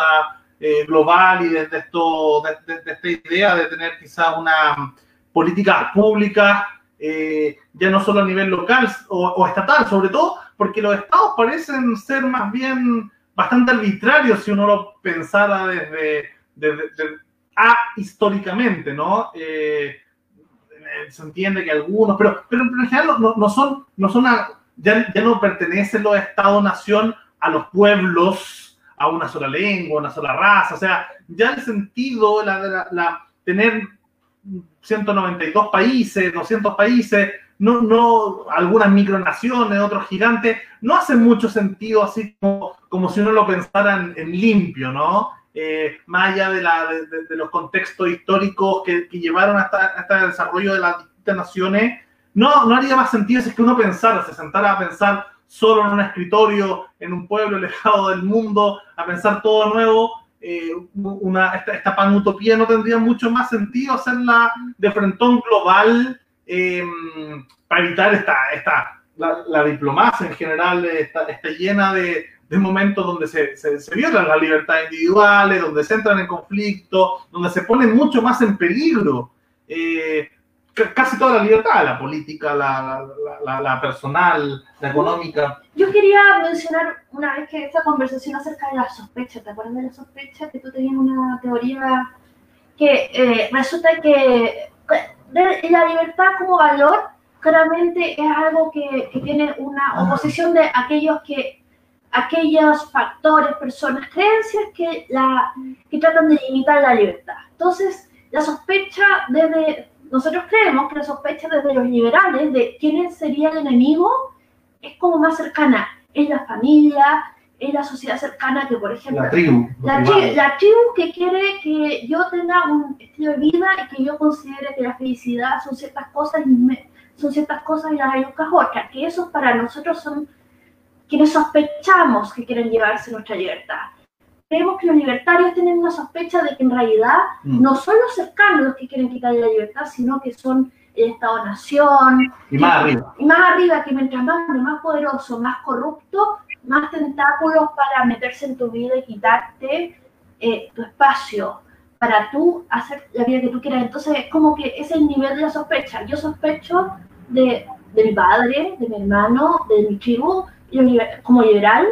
eh, global y desde esto, esta idea de tener quizás una política pública, eh, ya no solo a nivel local o, estatal, sobre todo porque los estados parecen ser más bien bastante arbitrarios si uno lo pensara desde, desde, a históricamente, ¿no? Eh, se entiende que algunos, pero, pero en general no, no son, no son ya, ya no pertenecen los estados-nación a los pueblos a una sola lengua, una sola raza. O sea, ya el sentido, la, tener 192 países, 200 países, no, no, algunas micronaciones, otros gigantes, no hace mucho sentido así como, como si uno lo pensara en, limpio, ¿no? Eh, más allá de, la, de, los contextos históricos que, que llevaron hasta, hasta, el desarrollo de las distintas naciones, no, no haría más sentido si es que uno pensara, se sentara a pensar solo en un escritorio, en un pueblo alejado del mundo, a pensar todo nuevo, eh, una, esta, esta panutopía no tendría mucho más sentido hacerla de frentón global eh, para evitar esta, esta la, diplomacia en general está, está llena de, de, momentos donde se, se, se, violan las libertades individuales, donde se entran en conflicto, donde se pone mucho más en peligro. Eh, casi toda la libertad, la política, la, la, la, personal, la económica. Yo quería mencionar una vez que esta conversación acerca de la sospecha, ¿te acuerdas de la sospecha? Que tú tenías una teoría que eh, resulta que la libertad como valor claramente es algo que, que tiene una ah. oposición de aquellos que aquellos factores, personas, creencias que, la, que tratan de limitar la libertad. Entonces, la sospecha debe nosotros creemos que la sospecha desde los liberales de quién sería el enemigo es como más cercana. Es la familia, es la sociedad cercana que, por ejemplo, la tribu, la, tribu que quiere que yo tenga un estilo de vida y que yo considere que la felicidad son ciertas cosas y son ciertas cosas y las hay otras, que esos para nosotros son quienes sospechamos que quieren llevarse nuestra libertad creemos que los libertarios tienen una sospecha de que en realidad mm. no son los cercanos los que quieren quitar la libertad, sino que son el Estado-Nación. Y más arriba. Y más arriba, que mientras más, más poderoso, más corrupto, más tentáculos para meterse en tu vida y quitarte eh, tu espacio para tú hacer la vida que tú quieras. Entonces, es como que ese es el nivel de la sospecha. Yo sospecho de, de mi padre, de mi hermano, de mi tribu, como liberal,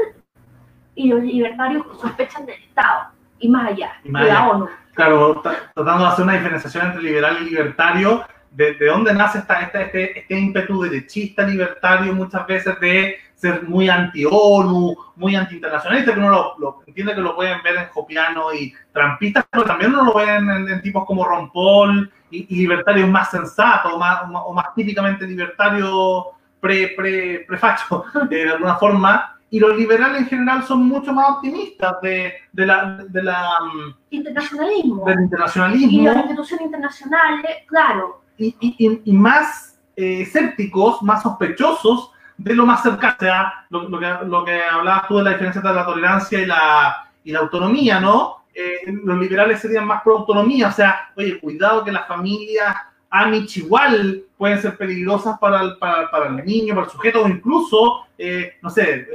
y los libertarios sospechan del Estado y más allá, de la ONU. Claro, tratando de hacer una diferenciación entre liberal y libertario, de, de dónde nace esta, este, este ímpetu derechista libertario muchas veces de ser muy anti-ONU, muy anti-internacionalista, que uno lo, entiende que lo pueden ver en Jopiano y trampistas, pero también uno lo ve en, tipos como Ron Paul y, libertarios más sensatos, o más, o más típicamente libertarios pre, pre, prefacho, de alguna forma, y los liberales en general son mucho más optimistas de, de la, de la mm, internacionalismo. del internacionalismo. Y las instituciones internacionales, claro. Y, y, y más eh, escépticos, más sospechosos de lo más cercano. O sea, lo, lo, que, lo que hablabas tú de la diferencia entre la tolerancia y la, y la autonomía, ¿no? Eh, los liberales serían más pro autonomía, o sea, oye, cuidado que las familias Amish igual pueden ser peligrosas para el, para, para el niño, para el sujeto, o incluso, eh, no sé, eh,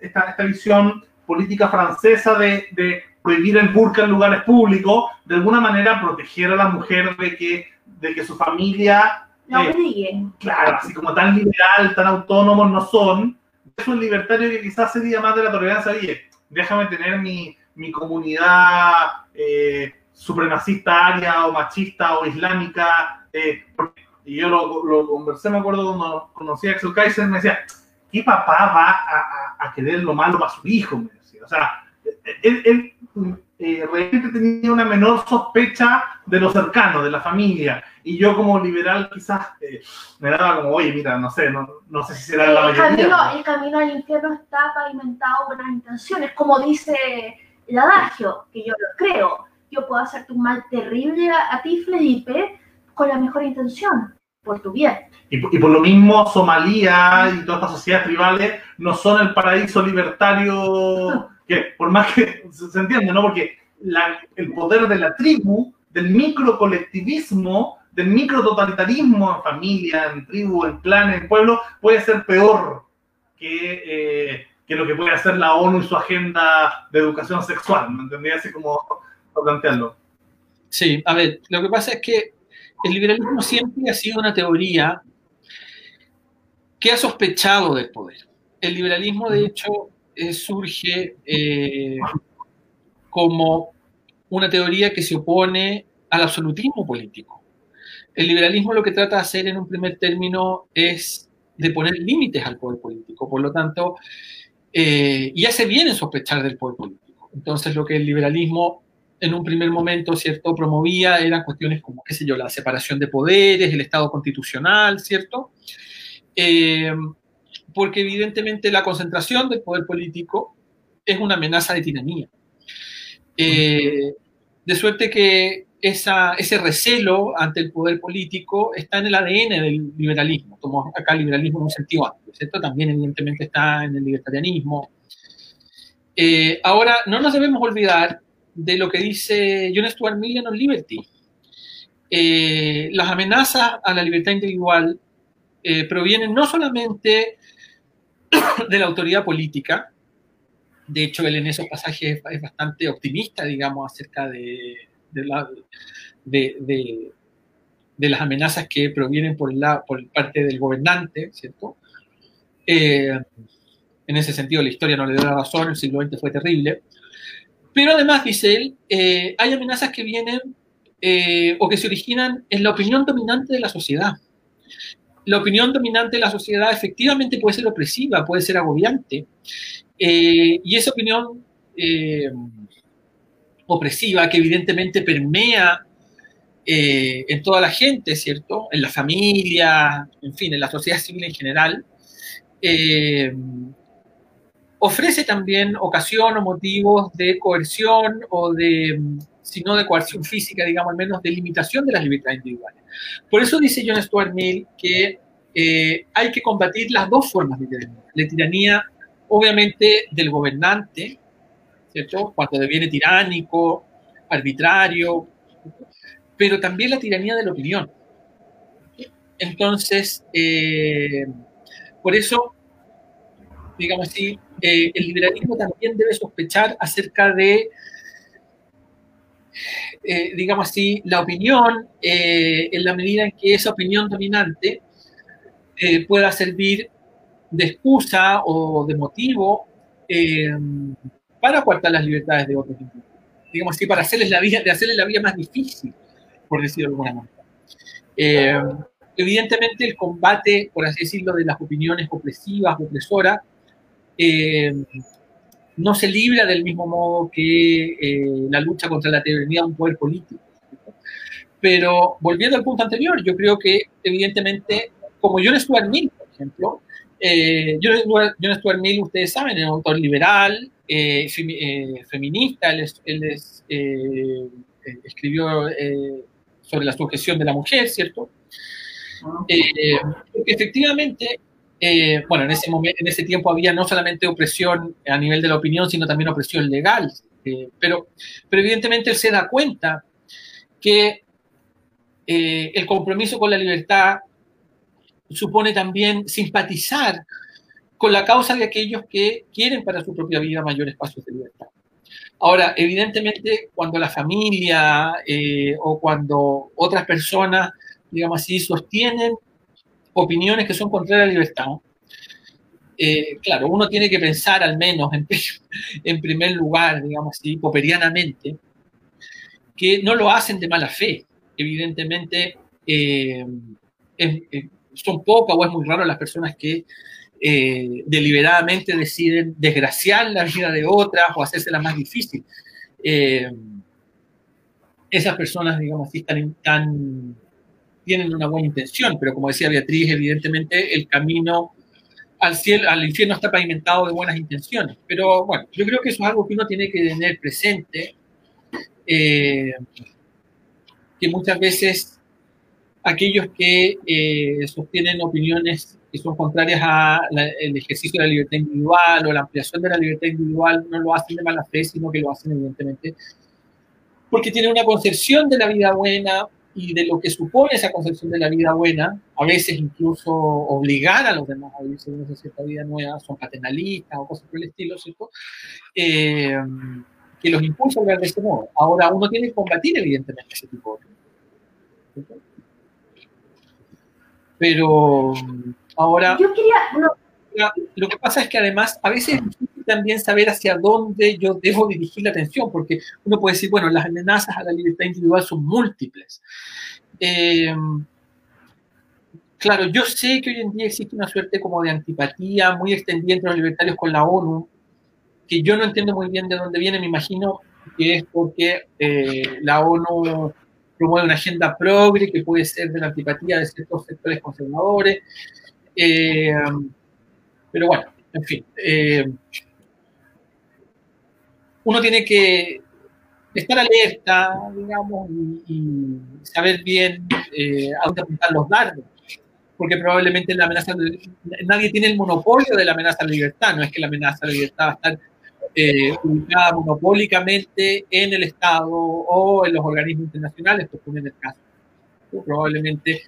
esta, esta, visión política francesa de, de, prohibir el burka en lugares públicos, de alguna manera proteger a la mujer de que, de que su familia... No eh, Claro, así como tan liberal, tan autónomos no son. Es un libertario que quizás sería más de la tolerancia. Oye, déjame tener mi, mi comunidad eh, supremacista aria o machista o islámica eh, y yo lo, conversé, me acuerdo cuando conocí a Axel Kaiser, me decía, ¿qué papá va a, a, querer lo malo para su hijo? Me decía. O sea, él, él eh, realmente tenía una menor sospecha de lo cercano, de la familia. Y yo como liberal quizás eh, me daba como, oye, mira, no sé, no, no sé si será la mayoría. Camino, el camino al infierno está pavimentado con las intenciones, como dice el adagio, que yo lo creo. Yo puedo hacerte un mal terrible a, a ti, Felipe, con la mejor intención, por tu bien. Y, por lo mismo Somalia y todas estas sociedades tribales no son el paraíso libertario, que por más que se entiende, ¿no? Porque el poder de la tribu, del microcolectivismo, del micrototalitarismo en familia, en tribu, en clan, en pueblo, puede ser peor que, eh, que lo que puede hacer la ONU y su agenda de educación sexual, ¿me entendía? Así como plantearlo. Sí, a ver, lo que pasa es que el liberalismo siempre ha sido una teoría que ha sospechado del poder. El liberalismo, de hecho, eh, surge eh, como una teoría que se opone al absolutismo político. El liberalismo lo que trata de hacer en un primer término es de poner límites al poder político. Por lo tanto, eh, y hace bien en sospechar del poder político. Entonces, lo que el liberalismo en un primer momento, ¿cierto?, promovía eran cuestiones como, qué sé yo, la separación de poderes, el Estado constitucional, ¿cierto? Eh, porque evidentemente la concentración del poder político es una amenaza de tiranía. Eh, de suerte que ese recelo ante el poder político está en el ADN del liberalismo. Tomo acá liberalismo en un sentido amplio, ¿cierto? También evidentemente está en el libertarianismo. Eh, ahora, no nos debemos olvidar de lo que dice John Stuart Mill en Liberty. Eh, las amenazas a la libertad individual eh, provienen no solamente de la autoridad política, de hecho él en esos pasajes es bastante optimista, digamos, acerca de, de, las amenazas que provienen por, la, por parte del gobernante, ¿cierto? Eh, en ese sentido, la historia no le da razón, el siglo XX fue terrible. Pero además, dice él, eh, hay amenazas que vienen eh, o que se originan en la opinión dominante de la sociedad. La opinión dominante de la sociedad efectivamente puede ser opresiva, puede ser agobiante. y esa opinión opresiva que evidentemente permea eh, en toda la gente, ¿cierto? En la familia, en fin, en la sociedad civil en general, eh, ofrece también ocasión o motivos de coerción o de, si no de coerción física, digamos, al menos de limitación de las libertades individuales. Por eso dice John Stuart Mill que eh, hay que combatir las dos formas de tiranía. La tiranía, obviamente, del gobernante, cuando deviene tiránico, arbitrario, pero también la tiranía de la opinión. Entonces, eh, por eso, digamos así, eh, el liberalismo también debe sospechar acerca de, eh, digamos así, la opinión, en la medida en que esa opinión dominante pueda servir de excusa o de motivo para coartar las libertades de otros Digamos así, para hacerles la vida, de hacerles la vida más difícil, por decirlo de alguna manera. Eh, evidentemente, el combate, por así decirlo, de las opiniones opresivas, opresoras, eh, no se libra del mismo modo que eh, la lucha contra la tiranía de un poder político. Pero volviendo al punto anterior, yo creo que evidentemente, como John Stuart Mill, por ejemplo, John, Stuart Mill, ustedes saben, es un autor liberal, eh, eh, feminista, él, eh, escribió sobre la sujeción de la mujer, ¿cierto? Ah. Efectivamente, bueno, en ese, momento, en ese tiempo había no solamente opresión a nivel de la opinión, sino también opresión legal, pero, pero evidentemente él se da cuenta que el compromiso con la libertad supone también simpatizar con la causa de aquellos que quieren para su propia vida mayores espacios de libertad. Ahora, evidentemente, cuando la familia eh, o cuando otras personas, digamos así, sostienen opiniones que son contrarias a la libertad, eh, claro, uno tiene que pensar al menos en, primer lugar, digamos así, poperianamente, que no lo hacen de mala fe. Evidentemente, eh, son pocas o es muy raro las personas que eh, deliberadamente deciden desgraciar la vida de otras o hacérsela más difícil. Eh, esas personas, digamos así, están, tienen una buena intención, pero como decía Beatriz, evidentemente el camino al, cielo, al infierno está pavimentado de buenas intenciones. Pero bueno, yo creo que eso es algo que uno tiene que tener presente, eh, que muchas veces aquellos que sostienen opiniones que son contrarias al ejercicio de la libertad individual o la ampliación de la libertad individual no lo hacen de mala fe, sino que lo hacen evidentemente porque tienen una concepción de la vida buena y de lo que supone esa concepción de la vida buena, a veces incluso obligar a los demás a vivir según esa cierta vida nueva, son paternalistas o cosas por el estilo, ¿cierto? Eh, que los impulsa a ver de ese modo. Ahora, uno tiene que combatir, evidentemente, ese tipo de cosas. Pero ahora... Yo quería... Lo que pasa es que además a veces también saber hacia dónde yo debo dirigir la atención, porque uno puede decir, bueno, las amenazas a la libertad individual son múltiples. Eh, claro, yo sé que hoy en día existe una suerte como de antipatía muy extendida entre los libertarios con la ONU, que yo no entiendo muy bien de dónde viene, me imagino que es porque eh, la ONU promueve una agenda progre que puede ser de la antipatía de ciertos sectores conservadores. Eh, pero bueno, en fin uno tiene que estar alerta, digamos, y, saber bien eh, a dónde apuntar los dardos, porque probablemente la amenaza, nadie tiene el monopolio de la amenaza a la libertad, no es que la amenaza a la libertad va a estar eh, ubicada monopólicamente en el Estado o en los organismos internacionales, por en el caso. Probablemente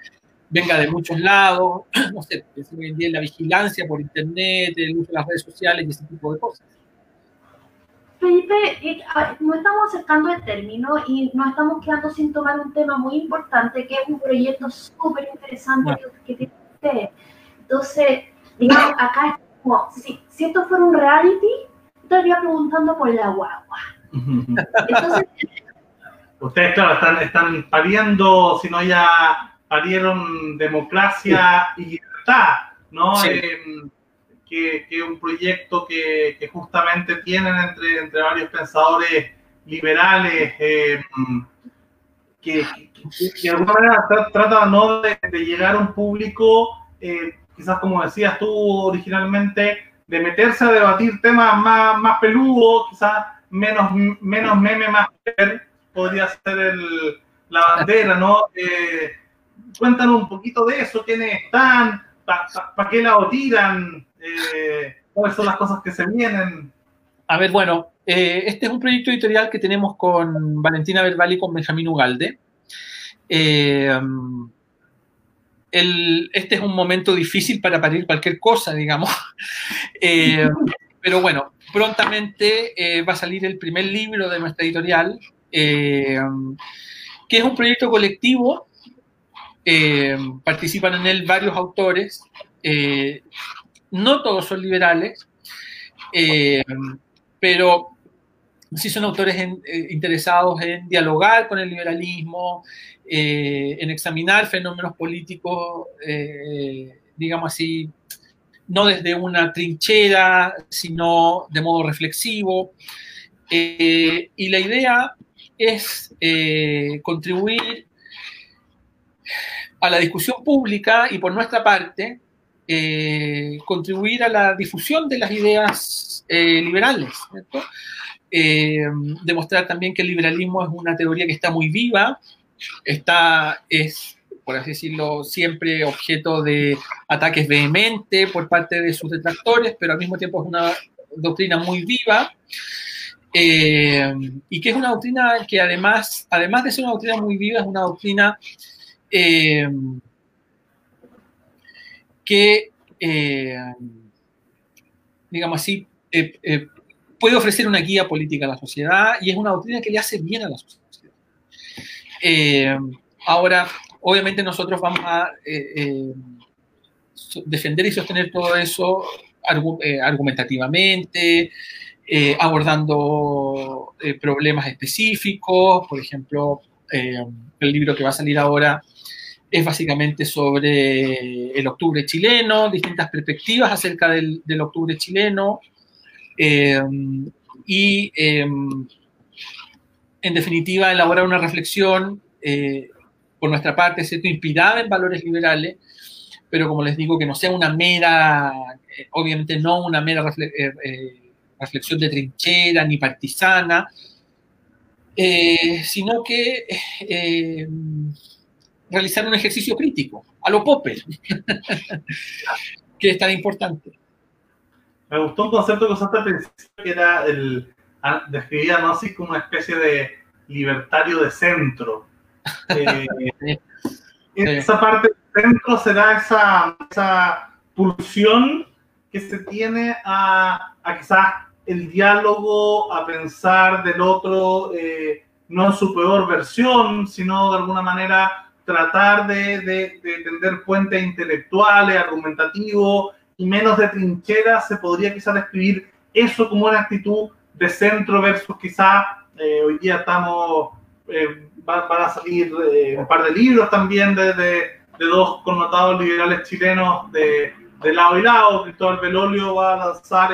venga de muchos lados, no sé, hoy en día la vigilancia por Internet, el uso de las redes sociales y ese tipo de cosas. Felipe, eh, nos estamos acercando al término y nos estamos quedando sin tomar un tema muy importante, que es un proyecto súper interesante que, tiene usted. Entonces, digamos, acá es como, si, esto fuera un reality, estaría preguntando por la guagua. Entonces, Ustedes, claro, están, están pariendo, si no ya parieron democracia y libertad, ¿no? Sí. Eh, que, es un proyecto que, justamente tienen entre, entre varios pensadores liberales, eh, que, de alguna manera trata ¿no? de, llegar a un público, eh, quizás como decías tú originalmente, de meterse a debatir temas más, más peludos, quizás menos, menos meme, más podría ser el, la bandera, ¿no? Eh, cuéntanos un poquito de eso, quiénes están, para qué lado tiran, eh, ¿Cuáles son las cosas que se vienen? A ver, bueno, eh, este es un proyecto editorial que tenemos con Valentina Verbal y con Benjamín Ugalde. Eh, este es un momento difícil para parir cualquier cosa, digamos. pero bueno, prontamente va a salir el primer libro de nuestra editorial, que es un proyecto colectivo. Participan en él varios autores no todos son liberales, eh, pero sí son autores eh, interesados en dialogar con el liberalismo, eh, en examinar fenómenos políticos, digamos así, no desde una trinchera, sino de modo reflexivo. y la idea es contribuir a la discusión pública y por nuestra parte eh, contribuir a la difusión de las ideas eh, liberales, eh, demostrar también que el liberalismo es una teoría que está muy viva, está, es, por así decirlo, siempre objeto de ataques vehementes por parte de sus detractores, pero al mismo tiempo es una doctrina muy viva. y que es una doctrina que además, además de ser una doctrina muy viva, es una doctrina que, eh, digamos así, eh, eh, puede ofrecer una guía política a la sociedad y es una doctrina que le hace bien a la sociedad. ahora, obviamente nosotros vamos a defender y sostener todo eso argumentativamente, abordando problemas específicos, por ejemplo, el libro que va a salir ahora es básicamente sobre el octubre chileno, distintas perspectivas acerca del, octubre chileno eh, y, em, en definitiva, elaborar una reflexión eh, por nuestra parte, ¿cierto? inspirada en valores liberales, pero como les digo, que no sea una mera, eh, obviamente no una mera reflexión de trinchera ni partisana, sino que realizar un ejercicio crítico, a lo Popper, que es tan importante. Me gustó un concepto que usaste al principio, que era el, describía ¿no? así como una especie de libertario de centro. Eh, esa parte del centro se da esa, esa pulsión que se tiene a, a quizás el diálogo, a pensar del otro, eh, no en su peor versión, sino de alguna manera tratar de, de, de tender puentes intelectuales, argumentativos y menos de trincheras, se podría quizás describir eso como una actitud de centro versus quizás eh, hoy día estamos, eh, van, a salir eh, un par de libros también de, de, de, dos connotados liberales chilenos de, de lado y lado. Cristóbal Belolio va a lanzar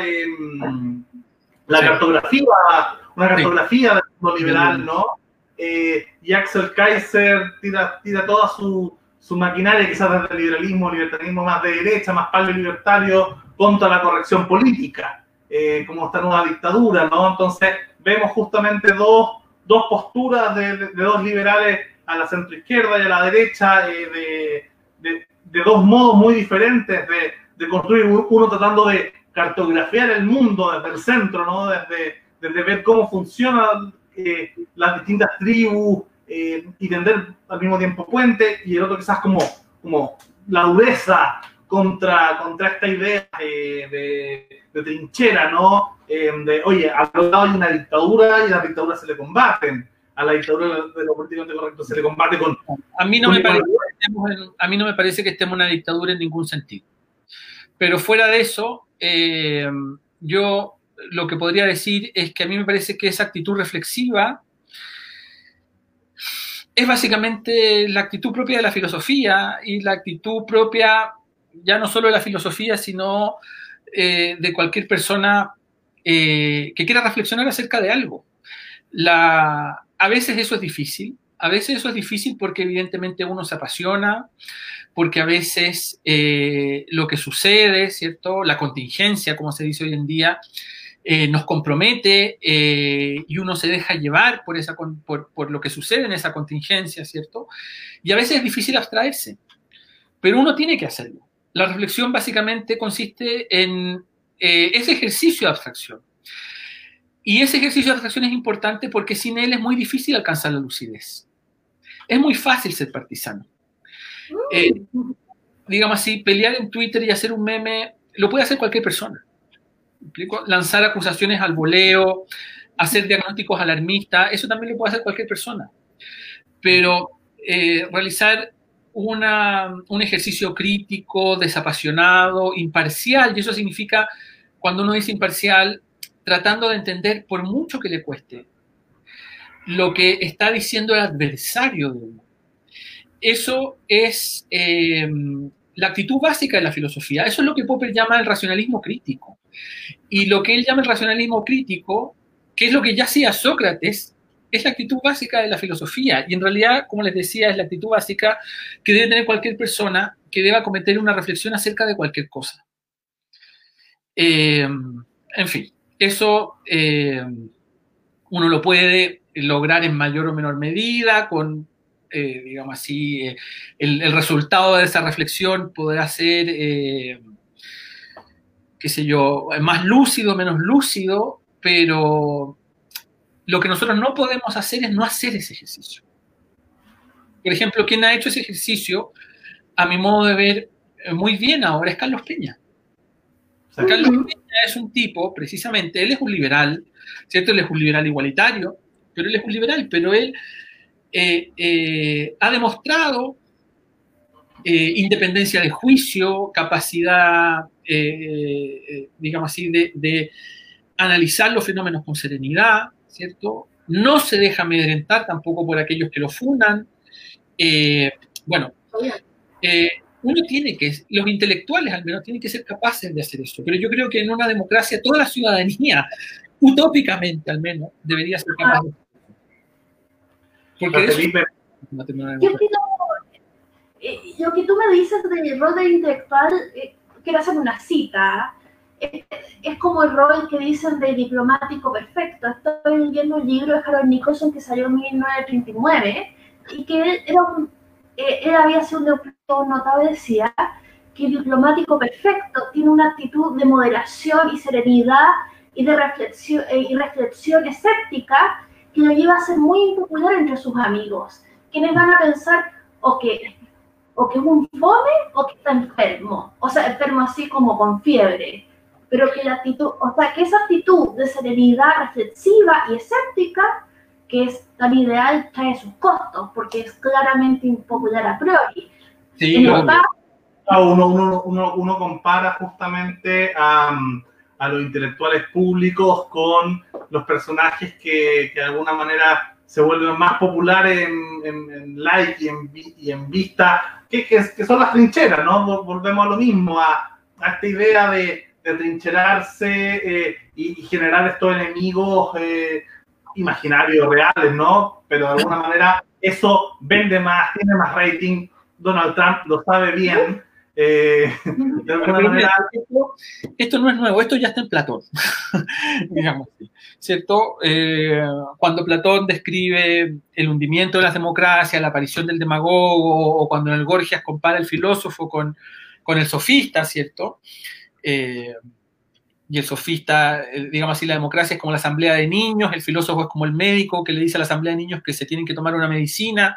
la cartografía, una cartografía sí. del mundo liberal, ¿no? Eh, y Axel Kaiser tira, tira toda su, su maquinaria, quizás desde el liberalismo, libertarismo más de derecha, más palio libertario, contra la corrección política, eh, como esta nueva dictadura, ¿no? Entonces, vemos justamente dos, dos posturas de, de, de, dos liberales a la centroizquierda y a la derecha, eh, de, de, dos modos muy diferentes de, construir, uno tratando de cartografiar el mundo desde el centro, ¿no? Desde, desde ver cómo funcionan eh, las distintas tribus eh, y tender al mismo tiempo puente, y el otro quizás como, como la dureza contra, contra esta idea de, de trinchera, ¿no? Eh, de, oye, al lado hay una dictadura y las dictaduras se le combaten. A la dictadura de lo políticamente correcto se le combate con... A mí, no me parece en, a mí no me parece que estemos en una dictadura en ningún sentido. Pero fuera de eso, eh, yo lo que podría decir es que a mí me parece que esa actitud reflexiva es básicamente la actitud propia de la filosofía y la actitud propia ya no solo de la filosofía, sino eh, de cualquier persona eh, que quiera reflexionar acerca de algo. A veces eso es difícil, a veces eso es difícil porque evidentemente uno se apasiona, porque a veces eh, lo que sucede, ¿cierto? La contingencia, como se dice hoy en día, eh, nos compromete eh, y uno se deja llevar por, esa, por, por, lo que sucede en esa contingencia, ¿cierto? Y a veces es difícil abstraerse, pero uno tiene que hacerlo. La reflexión básicamente consiste en eh, ese ejercicio de abstracción. Y ese ejercicio de abstracción es importante porque sin él es muy difícil alcanzar la lucidez. Es muy fácil ser partisano. Digamos así, pelear en Twitter y hacer un meme lo puede hacer cualquier persona. Lanzar acusaciones al voleo, hacer diagnósticos alarmistas, eso también lo puede hacer cualquier persona. Pero eh, realizar una, un ejercicio crítico, desapasionado, imparcial, y eso significa, cuando uno dice imparcial, tratando de entender, por mucho que le cueste, lo que está diciendo el adversario de uno. Eso es eh, la actitud básica de la filosofía. Eso es lo que Popper llama el racionalismo crítico. Y lo que él llama el racionalismo crítico, que es lo que ya hacía Sócrates, es la actitud básica de la filosofía. Y en realidad, como les decía, es la actitud básica que debe tener cualquier persona que deba cometer una reflexión acerca de cualquier cosa. Eh, en fin, eso eh, uno lo puede lograr en mayor o menor medida con eh, digamos así, el, resultado de esa reflexión podrá ser, qué sé yo, más lúcido, menos lúcido, pero lo que nosotros no podemos hacer es no hacer ese ejercicio. Por ejemplo, quien ha hecho ese ejercicio, a mi modo de ver, muy bien ahora es Carlos Peña. Carlos Peña es un tipo, precisamente, él es un liberal, ¿cierto? Él es un liberal igualitario, pero él es un liberal, pero él eh, eh, ha demostrado eh, independencia de juicio, capacidad, digamos así, de, de, analizar los fenómenos con serenidad, ¿cierto? No se deja amedrentar tampoco por aquellos que lo fundan. bueno, uno tiene que, los intelectuales al menos tienen que ser capaces de hacer eso, pero yo creo que en una democracia toda la ciudadanía, utópicamente al menos, debería ser capaz de porque eso, yo quiero, eh, lo que tú me dices del rol de intelectual, eh, quiero hacer una cita. Es, como el rol que dicen de diplomático perfecto. Estoy leyendo un libro de Harold Nicholson que salió en 1939 y que él, era un, eh, él había sido un notable, decía que el diplomático perfecto tiene una actitud de moderación y serenidad y de reflexión, eh, y reflexión escéptica que lo lleva a ser muy impopular entre sus amigos. quienes van a pensar o que, o que es un fome o que está enfermo, o sea, enfermo así como con fiebre, pero que la actitud, o sea, que esa actitud de serenidad reflexiva y escéptica, que es tan ideal, trae sus costos, porque es claramente impopular a priori. Sí, uno, uno, uno, uno, compara justamente a, a, los intelectuales públicos con los personajes que, que de alguna manera se vuelven más populares en, en, like y en, y en vista, que, que, son las trincheras, ¿no? Volvemos a lo mismo, a, a esta idea de, de trincherarse eh, y, generar estos enemigos eh, imaginarios, reales, ¿no? Pero de alguna manera eso vende más, tiene más rating. Donald Trump lo sabe bien. Eh, de alguna manera... esto, esto, no es nuevo, esto ya está en Platón, digamos, ¿cierto? Eh, cuando Platón describe el hundimiento de las democracias, la aparición del demagogo, o cuando en el Gorgias compara el filósofo con, con el sofista, ¿cierto? Eh, y el sofista, digamos así, la democracia es como la asamblea de niños, el filósofo es como el médico que le dice a la asamblea de niños que se tienen que tomar una medicina,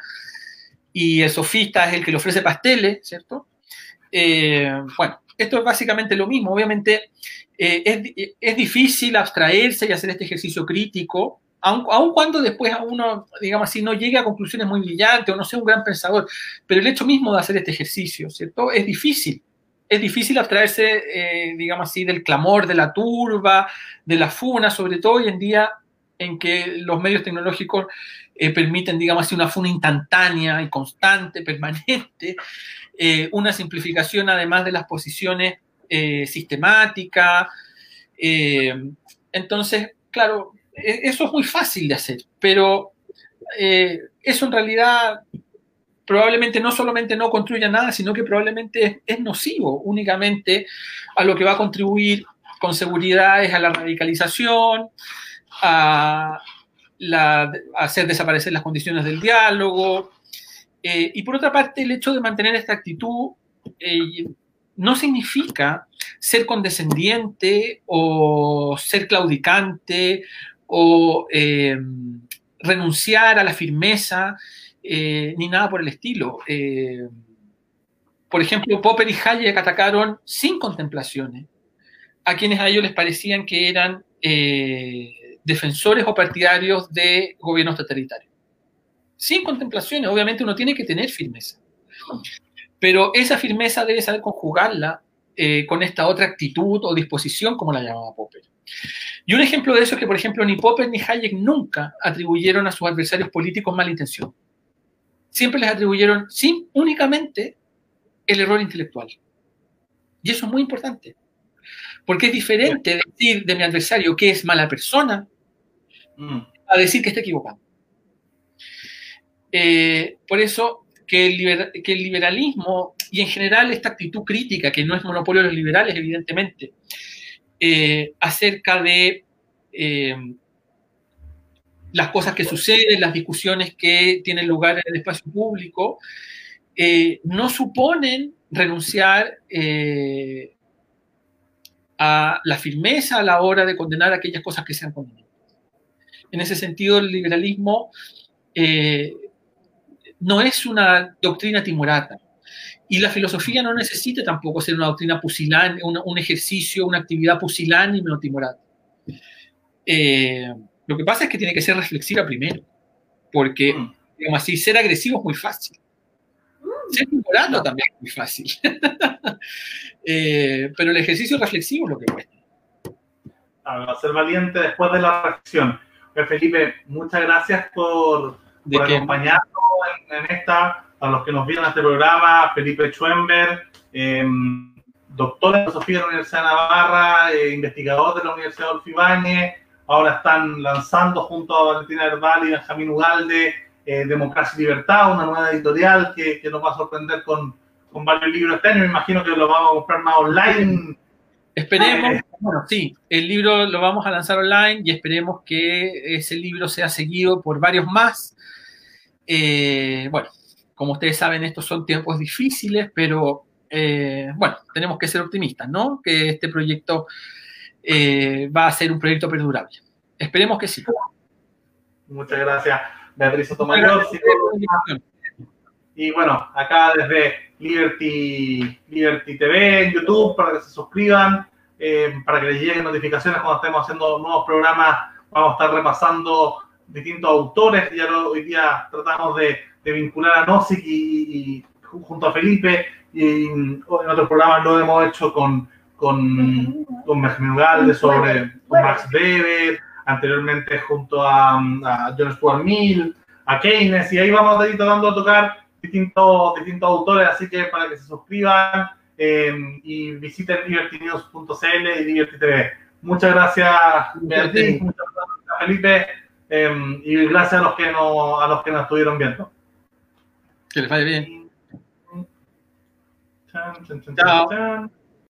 y el sofista es el que le ofrece pasteles, ¿cierto? Eh, bueno, esto es básicamente lo mismo. Obviamente eh, es, es, difícil abstraerse y hacer este ejercicio crítico, aun, aun, cuando después uno, digamos así, no llegue a conclusiones muy brillantes o no sea un gran pensador, pero el hecho mismo de hacer este ejercicio, ¿cierto? Es difícil. Es difícil abstraerse, eh, digamos así, del clamor, de la turba, de la funa, sobre todo hoy en día en que los medios tecnológicos eh, permiten, digamos una funa instantánea y constante, permanente, eh, una simplificación además de las posiciones eh, sistemáticas. Entonces, claro, e, eso es muy fácil de hacer, pero eso en realidad probablemente no solamente no construya nada, sino que probablemente es, es nocivo únicamente a lo que va a contribuir con seguridad es a la radicalización, a, la, hacer desaparecer las condiciones del diálogo, eh, y por otra parte, el hecho de mantener esta actitud eh, no significa ser condescendiente o ser claudicante o eh, renunciar a la firmeza, ni nada por el estilo. Por ejemplo, Popper y Hayek atacaron sin contemplaciones a quienes a ellos les parecían que eran defensores o partidarios de gobiernos totalitarios sin contemplaciones. Obviamente uno tiene que tener firmeza. Pero esa firmeza debe saber conjugarla eh, con esta otra actitud o disposición, como la llamaba Popper. Y un ejemplo de eso es que, por ejemplo, ni Popper ni Hayek nunca atribuyeron a sus adversarios políticos mala intención. Siempre les atribuyeron sin, únicamente el error intelectual. Y eso es muy importante. Porque es diferente decir de mi adversario que es mala persona mm. a decir que está equivocado. Eh, por eso que el, liberalismo y en general esta actitud crítica, que no es monopolio de los liberales, evidentemente, eh, acerca de eh, las cosas que suceden, las discusiones que tienen lugar en el espacio público, no suponen renunciar a la firmeza a la hora de condenar aquellas cosas que sean condenadas. En ese sentido, el liberalismo eh, no es una doctrina timorata. Y la filosofía no necesita tampoco ser una doctrina pusilánime, un ejercicio, una actividad pusilánime o timorata. Eh, lo que pasa es que tiene que ser reflexiva primero, porque, mm. digamos así, ser agresivo es muy fácil. Ser timorato también es muy fácil. eh, pero el ejercicio reflexivo es lo que cuesta. A ser valiente después de la reflexión. Felipe, muchas gracias por, por acompañarnos en, en, esta, a los que nos vieron a este programa, Felipe Schwember, eh, doctor en filosofía de la Universidad de Navarra, eh, investigador de la Universidad de Ibáñez, ahora están lanzando junto a Valentina Herbal y Benjamín Ugalde eh, Democracia y Libertad, una nueva editorial que, que nos va a sorprender con, con, varios libros este año, me imagino que lo vamos a comprar más online. Esperemos, bueno, sí, el libro lo vamos a lanzar online y esperemos que ese libro sea seguido por varios más eh, bueno, como ustedes saben, estos son tiempos difíciles, pero eh, bueno, tenemos que ser optimistas, ¿no? Que este proyecto eh, va a ser un proyecto perdurable. Esperemos que sí. Muchas gracias. Beatriz Sotomayor, Y bueno, acá desde Liberty, Liberty TV en YouTube, para que se suscriban, eh, para que les lleguen notificaciones cuando estemos haciendo nuevos programas. Vamos a estar repasando distintos autores. Ya hoy día tratamos de, vincular a Nozick y, junto a Felipe. Y en otros programas lo hemos hecho con, con, con sobre Max Weber, anteriormente junto a, a John Stuart Mill, a Keynes, y ahí vamos a ir tratando de tocar distintos, distintos autores, así que para que se suscriban eh, y visiten libertynews.cl y Liberty TV. Muchas gracias, Beatriz, muchas gracias, Felipe, eh, y gracias a los que no, a los que nos estuvieron viendo. Que les vaya bien. Chao.